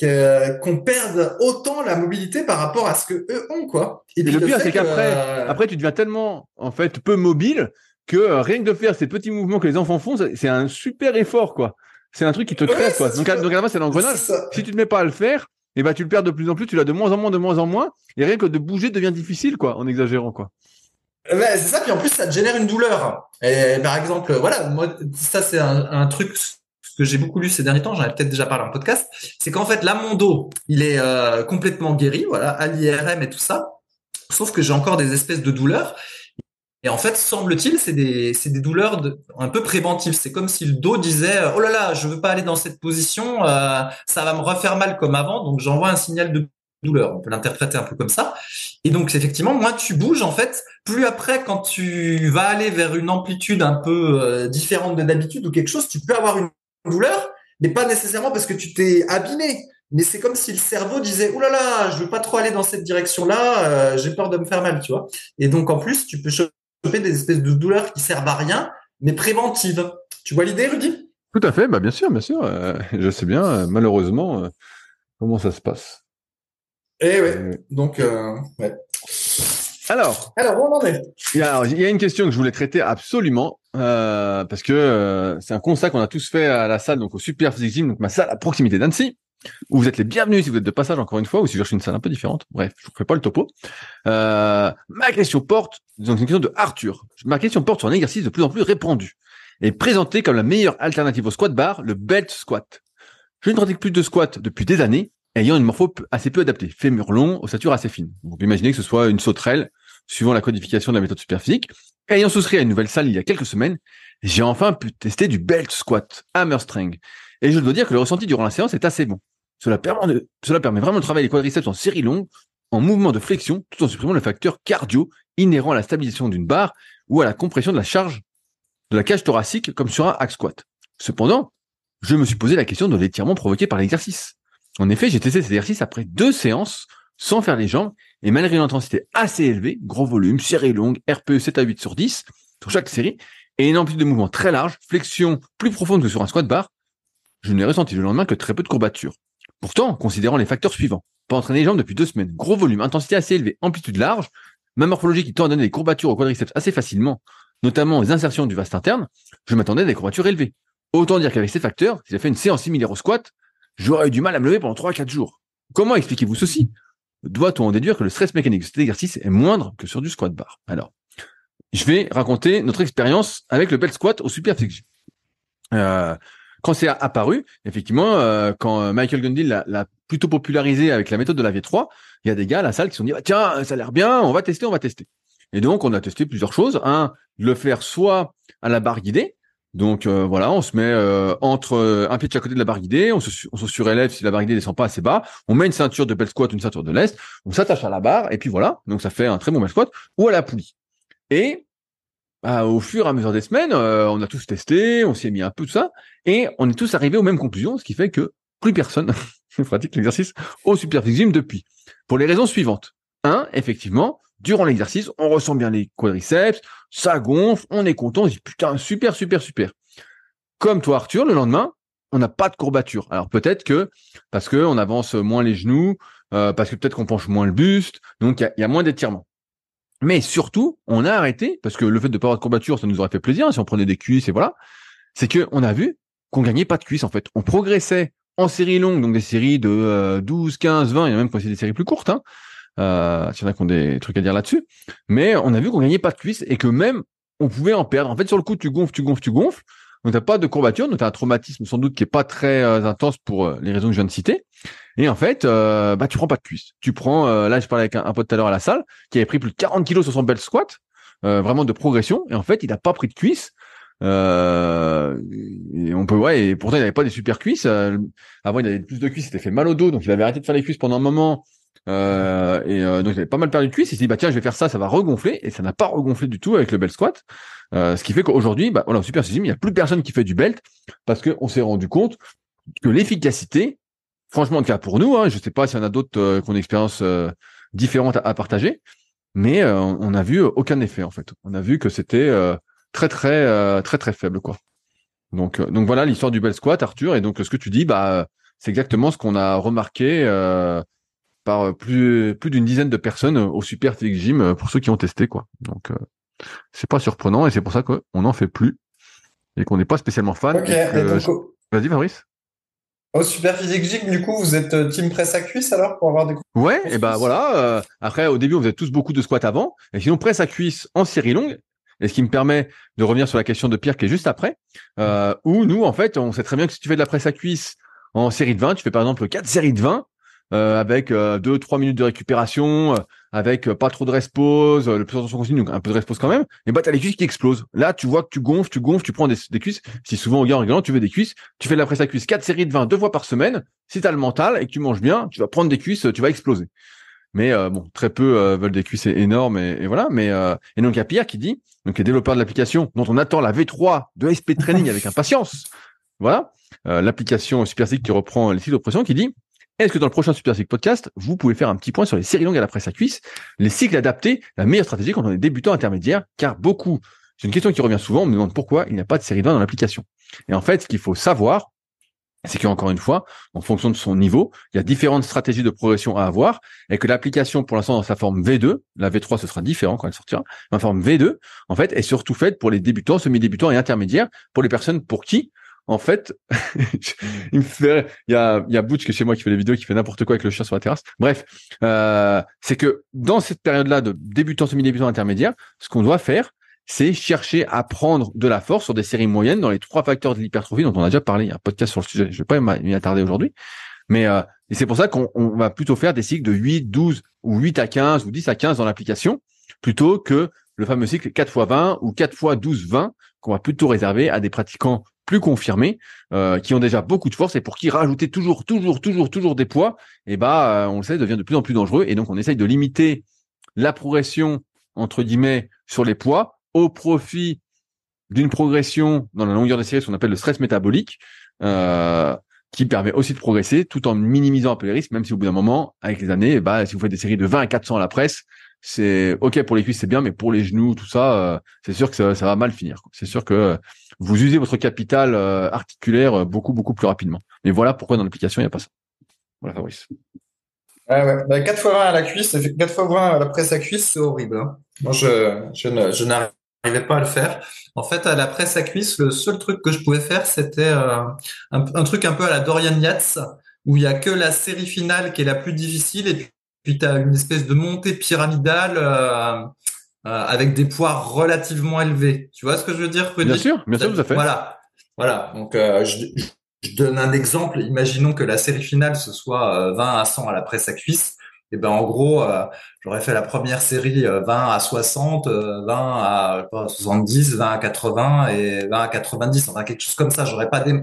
Qu'on perde autant la mobilité par rapport à ce que eux ont, quoi. Et, le pire, c'est qu'après, après, tu deviens tellement, en fait, peu mobile que euh, rien que de faire ces petits mouvements que les enfants font, c'est un super effort, quoi. C'est un truc qui te crée, quoi. Donc, donc à la c'est l'engrenage. Si tu te mets pas à le faire, et eh ben, tu le perds de plus en plus, tu l'as de moins en moins, de moins en moins, et rien que de bouger devient difficile, quoi, en exagérant, quoi. c'est ça, puis en plus, ça te génère une douleur. Et par exemple, voilà, moi, ça, c'est un, truc que j'ai beaucoup lu ces derniers temps, j'en ai peut-être déjà parlé en podcast, c'est qu'en fait, là, mon dos, il est euh, complètement guéri, voilà, à l'IRM et tout ça. Sauf que j'ai encore des espèces de douleurs. Et en fait, semble-t-il, c'est des, des douleurs de, un peu préventives. C'est comme si le dos disait, oh là là, je veux pas aller dans cette position, euh, ça va me refaire mal comme avant, donc j'envoie un signal de douleur. On peut l'interpréter un peu comme ça. Et donc, effectivement, moins tu bouges, en fait, plus après, quand tu vas aller vers une amplitude un peu euh, différente de d'habitude ou quelque chose, tu peux avoir une douleur, mais pas nécessairement parce que tu t'es abîmé mais c'est comme si le cerveau disait "Ouh là là, je veux pas trop aller dans cette direction-là, euh, j'ai peur de me faire mal", tu vois. Et donc en plus, tu peux choper des espèces de douleurs qui servent à rien, mais préventives. Tu vois l'idée, Rudy? Tout à fait, bah bien sûr, bien sûr. Euh, je sais bien, euh, malheureusement, comment ça se passe. Eh ouais. Donc ouais. Alors, alors on en est? Il y, a, il y a une question que je voulais traiter absolument parce que c'est un constat qu'on a tous fait à la salle, donc au Super Physique Gym, donc ma salle à proximité d'Annecy où vous êtes les bienvenus si vous êtes de passage encore une fois, ou si vous cherchez une salle un peu différente. Bref, je ne fais pas le topo. Euh, ma question porte, donc une question de Arthur. Ma question porte sur un exercice de plus en plus répandu et présenté comme la meilleure alternative au squat bar, le belt squat. Je ne pratique plus de squat depuis des années, ayant une morpho assez peu adaptée, fémur long, ossature assez fine. Vous pouvez imaginer que ce soit une sauterelle, suivant la codification de la méthode superphysique. Ayant souscrit à une nouvelle salle il y a quelques semaines, j'ai enfin pu tester du belt squat, hammerstring. Et je dois dire que le ressenti durant la séance est assez bon. Cela permet, vraiment de travailler les quadriceps en série longue, en mouvement de flexion, tout en supprimant le facteur cardio inhérent à la stabilisation d'une barre ou à la compression de la charge de la cage thoracique comme sur un hack squat. Cependant, je me suis posé la question de l'étirement provoqué par l'exercice. En effet, j'ai testé cet exercice après deux séances sans faire les jambes et malgré une intensité assez élevée, gros volume, série longue, RPE 7 à 8 sur 10 sur chaque série et une amplitude de mouvement très large, flexion plus profonde que sur un squat bar, je n'ai ressenti le lendemain que très peu de courbatures. Pourtant, considérant les facteurs suivants, pas entraîner les jambes depuis deux semaines, gros volume, intensité assez élevée, amplitude large, ma morphologie qui tend à donner des courbatures au quadriceps assez facilement, notamment les insertions du vaste interne, je m'attendais à des courbatures élevées. Autant dire qu'avec ces facteurs, si j'ai fait une séance similaire au squat, j'aurais eu du mal à me lever pendant 3-4 jours. Comment expliquez-vous ceci? Doit-on en déduire que le stress mécanique de cet exercice est moindre que sur du squat bar? Alors, je vais raconter notre expérience avec le belt squat au super quand c'est apparu, effectivement, euh, quand euh, Michael Gundy l'a plutôt popularisé avec la méthode de la V3, il y a des gars à la salle qui se sont dit bah, tiens, ça a l'air bien, on va tester, on va tester. Et donc on a testé plusieurs choses. Un, le faire soit à la barre guidée. Donc euh, voilà, on se met entre un pied de chaque côté de la barre guidée, on se, surélève si la barre guidée descend pas assez bas, on met une ceinture de belt squat, une ceinture de l'est, on s'attache à la barre et puis voilà. Donc ça fait un très bon belt squat ou à la poulie. Et bah, au fur et à mesure des semaines, euh, on a tous testé, on s'y est mis un peu tout ça, et on est tous arrivés aux mêmes conclusions, ce qui fait que plus personne ne pratique l'exercice au super gym depuis. Pour les raisons suivantes. Un, effectivement, durant l'exercice, on ressent bien les quadriceps, ça gonfle, on est content, on se dit putain, super, super, super. Comme toi, Arthur, le lendemain, on n'a pas de courbature. Alors peut-être que parce que on avance moins les genoux, euh, parce que peut-être qu'on penche moins le buste, donc il y a moins d'étirement. Mais surtout, on a arrêté, parce que le fait de pas avoir de courbature, ça nous aurait fait plaisir, si on prenait des cuisses et voilà, c'est que on a vu qu'on gagnait pas de cuisses, en fait. On progressait en série longue, donc des séries de 12, 15, 20, il y a même c'est des séries plus courtes, hein. Euh, il y en a qui ont des trucs à dire là-dessus. Mais on a vu qu'on gagnait pas de cuisses et que même on pouvait en perdre. En fait, sur le coup, tu gonfles, tu gonfles, tu gonfles. Donc t'as pas de courbature, donc t'as un traumatisme sans doute qui est pas très euh, intense pour euh, les raisons que je viens de citer. Et en fait, euh, bah tu prends pas de cuisse. Tu prends, là je parlais avec un, pote tout à l'heure à la salle qui avait pris plus de 40 kilos sur son bel squat, vraiment de progression. Et en fait, il a pas pris de cuisse. et on peut ouais, et pourtant il avait pas des super cuisses. avant il avait plus de cuisses, il s'était fait mal au dos, donc il avait arrêté de faire les cuisses pendant un moment. Euh, et euh, donc il avait pas mal perdu de cuisse. Il s'est dit bah tiens je vais faire ça, ça va regonfler et ça n'a pas regonflé du tout avec le belt squat. Euh, ce qui fait qu'aujourd'hui, bah voilà, super système, il y a plus personne qui fait du belt parce qu'on s'est rendu compte que l'efficacité, franchement, en cas pour nous, hein, je sais pas s'il y en a d'autres qui ont une expérience différente à, partager, mais on n'a vu aucun effet en fait. On a vu que c'était très très très très faible quoi. Donc donc voilà l'histoire du belt squat, Arthur. Et donc ce que tu dis, bah c'est exactement ce qu'on a remarqué par plus plus d'une dizaine de personnes au Super Physique Gym pour ceux qui ont testé quoi. Donc c'est pas surprenant et c'est pour ça qu'on n'en fait plus et qu'on n'est pas spécialement fan. Ok, Vas-y Fabrice. Au Super Physique du coup, vous êtes euh, team presse à cuisse alors pour avoir des Ouais, et ben voilà. Euh, après, au début, on faisait tous beaucoup de squats avant, et sinon presse à cuisse en série longue. Et ce qui me permet de revenir sur la question de Pierre qui est juste après, euh, où nous, en fait, on sait très bien que si tu fais de la presse à cuisse en série de 20, tu fais par exemple quatre séries de 20, euh, avec euh, deux trois minutes de récupération, euh, avec pas trop de rest-pause, le plus de continue, donc un peu de rest-pause quand même, et bah t'as les cuisses qui explosent. Là, tu vois que tu gonfles, tu gonfles, tu prends des, cuisses. Si souvent au gars en tu veux des cuisses, tu fais de la presse à cuisse, quatre séries de 20 deux fois par semaine. Si t'as le mental et que tu manges bien, tu vas prendre des cuisses, tu vas exploser. Mais bon, très peu veulent des cuisses énormes et, voilà. Mais et donc il y a Pierre qui dit, donc les développeurs de l'application dont on attend la V3 de SP Training avec impatience. Voilà, l'application SuperSig qui reprend les cycles d'oppression qui dit est-ce que dans le prochain Super Podcast, vous pouvez faire un petit point sur les séries longues à la presse à cuisse, les cycles adaptés, la meilleure stratégie quand on est débutant intermédiaire, car beaucoup, c'est une question qui revient souvent, on me demande pourquoi il n'y a pas de série 20 dans l'application. Et en fait, ce qu'il faut savoir, c'est qu'encore une fois, en fonction de son niveau, il y a différentes stratégies de progression à avoir, et que l'application, pour l'instant, dans sa forme V2, la V3, ce sera différent quand elle sortira, ma forme V2, en fait, est surtout faite pour les débutants, semi-débutants et intermédiaires, pour les personnes pour qui en fait, il y a, il y a Butch qui chez moi qui fait des vidéos, qui fait n'importe quoi avec le chien sur la terrasse. Bref, euh, c'est que dans cette période-là de débutant, semi-débutant, intermédiaire, ce qu'on doit faire, c'est chercher à prendre de la force sur des séries moyennes dans les trois facteurs de l'hypertrophie dont on a déjà parlé. Il y a un podcast sur le sujet. Je vais pas m'y attarder aujourd'hui. Mais euh, et c'est pour ça qu'on va plutôt faire des cycles de 8, 12 ou 8 à 15 ou 10 à 15 dans l'application plutôt que le fameux cycle 4 x 20 ou 4 x 12, 20 qu'on va plutôt réserver à des pratiquants plus confirmés, euh, qui ont déjà beaucoup de force et pour qui rajouter toujours, toujours, toujours, toujours des poids, eh bah, euh, on le sait, devient de plus en plus dangereux. Et donc, on essaye de limiter la progression entre guillemets sur les poids au profit d'une progression dans la longueur des séries, ce qu'on appelle le stress métabolique, euh, qui permet aussi de progresser tout en minimisant un peu les risques, même si au bout d'un moment, avec les années, bah, si vous faites des séries de 20 à 400 à la presse, c'est ok pour les cuisses, c'est bien, mais pour les genoux, tout ça, c'est sûr que ça, ça, va mal finir. C'est sûr que vous usez votre capital euh, articulaire euh, beaucoup, beaucoup plus rapidement. Mais voilà pourquoi dans l'application, il n'y a pas ça. Voilà, Fabrice. Ouais, ouais. Bah, 4 fois 20 à la cuisse, 4 fois 20 à la presse à cuisse, c'est horrible. Hein. Moi, je, je, n'arrivais pas à le faire. En fait, à la presse à cuisse, le seul truc que je pouvais faire, c'était euh, un, truc un peu à la Dorian Yates, où il y a que la série finale qui est la plus difficile, et puis tu as une espèce de montée pyramidale euh, avec des poids relativement élevés. Tu vois ce que je veux dire, Bien sûr, bien sûr, vous avez fait. Voilà, voilà. Donc, euh, je, je, donne un exemple. Imaginons que la série finale ce soit 20 euh, à 100 à la presse à cuisse. Et ben en gros, j'aurais fait la première série 20 à 60, 20 à 70, 20 à 80 et 20 à 90, enfin quelque chose comme ça. J'aurais pas des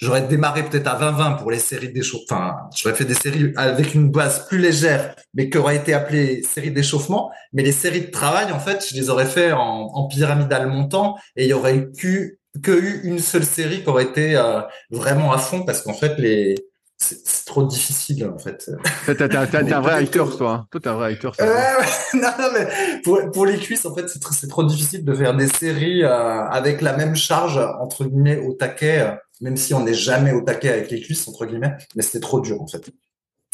j'aurais démarré peut-être à 20-20 pour les séries d'échauffement. Enfin, j'aurais fait des séries avec une base plus légère, mais qui aurait été appelée série d'échauffement. Mais les séries de travail, en fait, je les aurais fait en, en pyramidal montant et il y aurait eu que eu une seule série qui aurait été euh, vraiment à fond parce qu'en fait, les c'est trop difficile en fait. T'es un vrai hater toi. Hein. Toi t'es un vrai ouais. non, non, mais pour, pour les cuisses en fait c'est trop, trop difficile de faire des séries euh, avec la même charge entre guillemets au taquet. Même si on n'est jamais au taquet avec les cuisses, entre guillemets, mais c'était trop dur, en fait.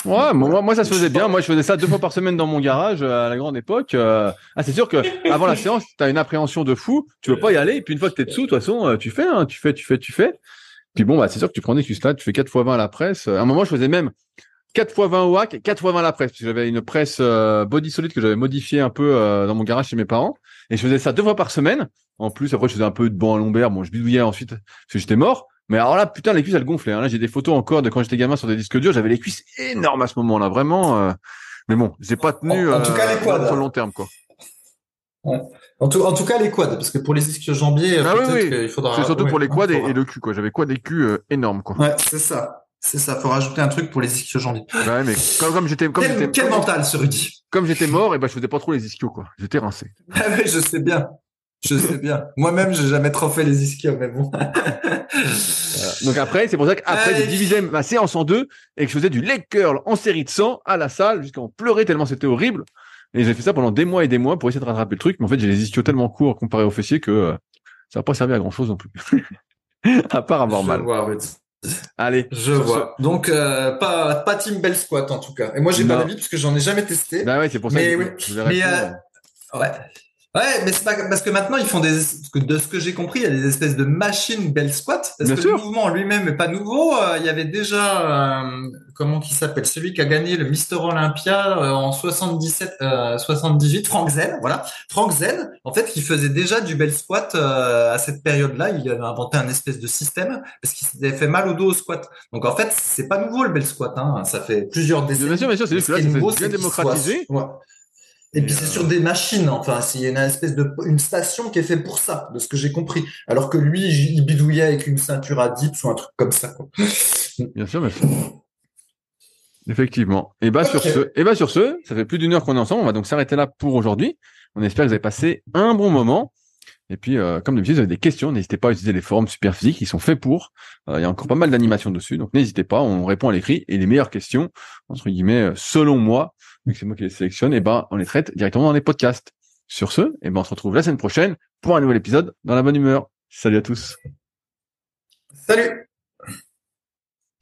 Ouais, moi, moi, ça se faisait bien. Moi, je faisais ça deux fois par semaine dans mon garage euh, à la grande époque. Euh. Ah, c'est sûr que avant la séance, tu as une appréhension de fou. Tu veux pas y aller. Et puis une fois que tu es dessous, de toute façon, euh, tu fais, hein, tu fais, tu fais, tu fais. Puis bon, bah, c'est sûr que tu prends des cuisses là, tu fais 4 fois 20 à la presse. À un moment, je faisais même 4 fois 20 au hack, 4 fois 20 à la presse. Parce que j'avais une presse body solide que j'avais modifiée un peu dans mon garage chez mes parents. Et je faisais ça deux fois par semaine. En plus, après, je faisais un peu de banc à lombaire. Bon, je bidouillais ensuite parce que j'étais mort. Mais alors là, putain, les cuisses, elles gonflaient. Hein. Là, j'ai des photos encore de quand j'étais gamin sur des disques durs. J'avais les cuisses énormes à ce moment-là, vraiment. Euh... Mais bon, j'ai pas tenu en, tout cas, les quads. sur le long terme, quoi. Ouais. En, tout, en tout cas, les quads, parce que pour les disques jambiers, ah, peut-être oui, il faudra. C'est surtout pour les quads et, le cul, quoi. J'avais quad et cul euh, énormes, quoi. Ouais, c'est ça. C'est ça. Faut rajouter un truc pour les ischios jambiers. Ouais, mais comme, comme j'étais, comme quel, quel mental, ce Rudy. Comme j'étais mort, et ben je faisais pas trop les ischios, quoi. J'étais rincé. Ah oui, je sais bien. Je sais bien. Moi-même, j'ai jamais trop fait les ischios, mais bon. Donc après, c'est pour ça qu'après, j'ai divisé ma séance en deux et que je faisais du leg curl en série de 100 à la salle jusqu'à en pleurer tellement c'était horrible. Et j'ai fait ça pendant des mois et des mois pour essayer de rattraper le truc. Mais en fait, j'ai les ischios tellement courts comparé aux fessiers que euh, ça n'a pas servi à grand chose non plus. à part avoir mal. Allez. Je vois. Donc euh, pas pas team bell squat en tout cas. Et moi j'ai pas d'avis parce que j'en ai jamais testé. Bah ouais, c'est pour ça. Mais, que mais euh, ouais. Ouais, mais c'est pas parce que maintenant ils font des de ce que j'ai compris, il y a des espèces de machines bell squat parce que le mouvement lui-même est pas nouveau. Euh, il y avait déjà euh, comment qui s'appelle celui qui a gagné le Mister Olympia euh, en 77 78 Frank Zen, voilà. Frank Zen, en fait, il faisait déjà du bell squat à cette période-là, il avait inventé un espèce de système parce qu'il s'était fait mal au dos au squat. Donc en fait, c'est pas nouveau le bell squat hein, ça fait plusieurs décennies. Bien sûr, bien sûr, c'est c'est bien démocratisé. Et, puis c'est sur des machines, enfin, il y a une espèce de une station qui est faite pour ça, de ce que j'ai compris. Alors que lui, il bidouillait avec une ceinture à dips ou un truc comme ça. Quoi. Bien sûr, bien sûr. Effectivement. Et bah sur ce, et bah sur ce, ça fait plus d'une heure qu'on est ensemble. On va donc s'arrêter là pour aujourd'hui. On espère que vous avez passé un bon moment. Et puis, euh, comme d'habitude, vous avez des questions, n'hésitez pas à utiliser les forums super physiques, ils sont faits pour. Euh, il y a encore pas mal d'animations dessus, donc n'hésitez pas, on répond à l'écrit. Et les meilleures questions, entre guillemets, euh, selon moi, c'est moi qui les sélectionne, et ben on les traite directement dans les podcasts. Sur ce, et ben on se retrouve la semaine prochaine pour un nouvel épisode dans la bonne humeur. Salut à tous. Salut.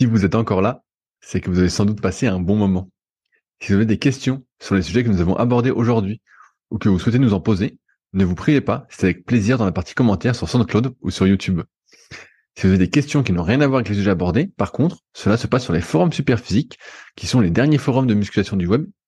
Si vous êtes encore là, c'est que vous avez sans doute passé un bon moment. Si vous avez des questions sur les sujets que nous avons abordés aujourd'hui ou que vous souhaitez nous en poser, ne vous priez pas, c'est avec plaisir dans la partie commentaires sur SoundCloud ou sur YouTube. Si vous avez des questions qui n'ont rien à voir avec les sujets abordés, par contre, cela se passe sur les forums Superphysique, qui sont les derniers forums de musculation du web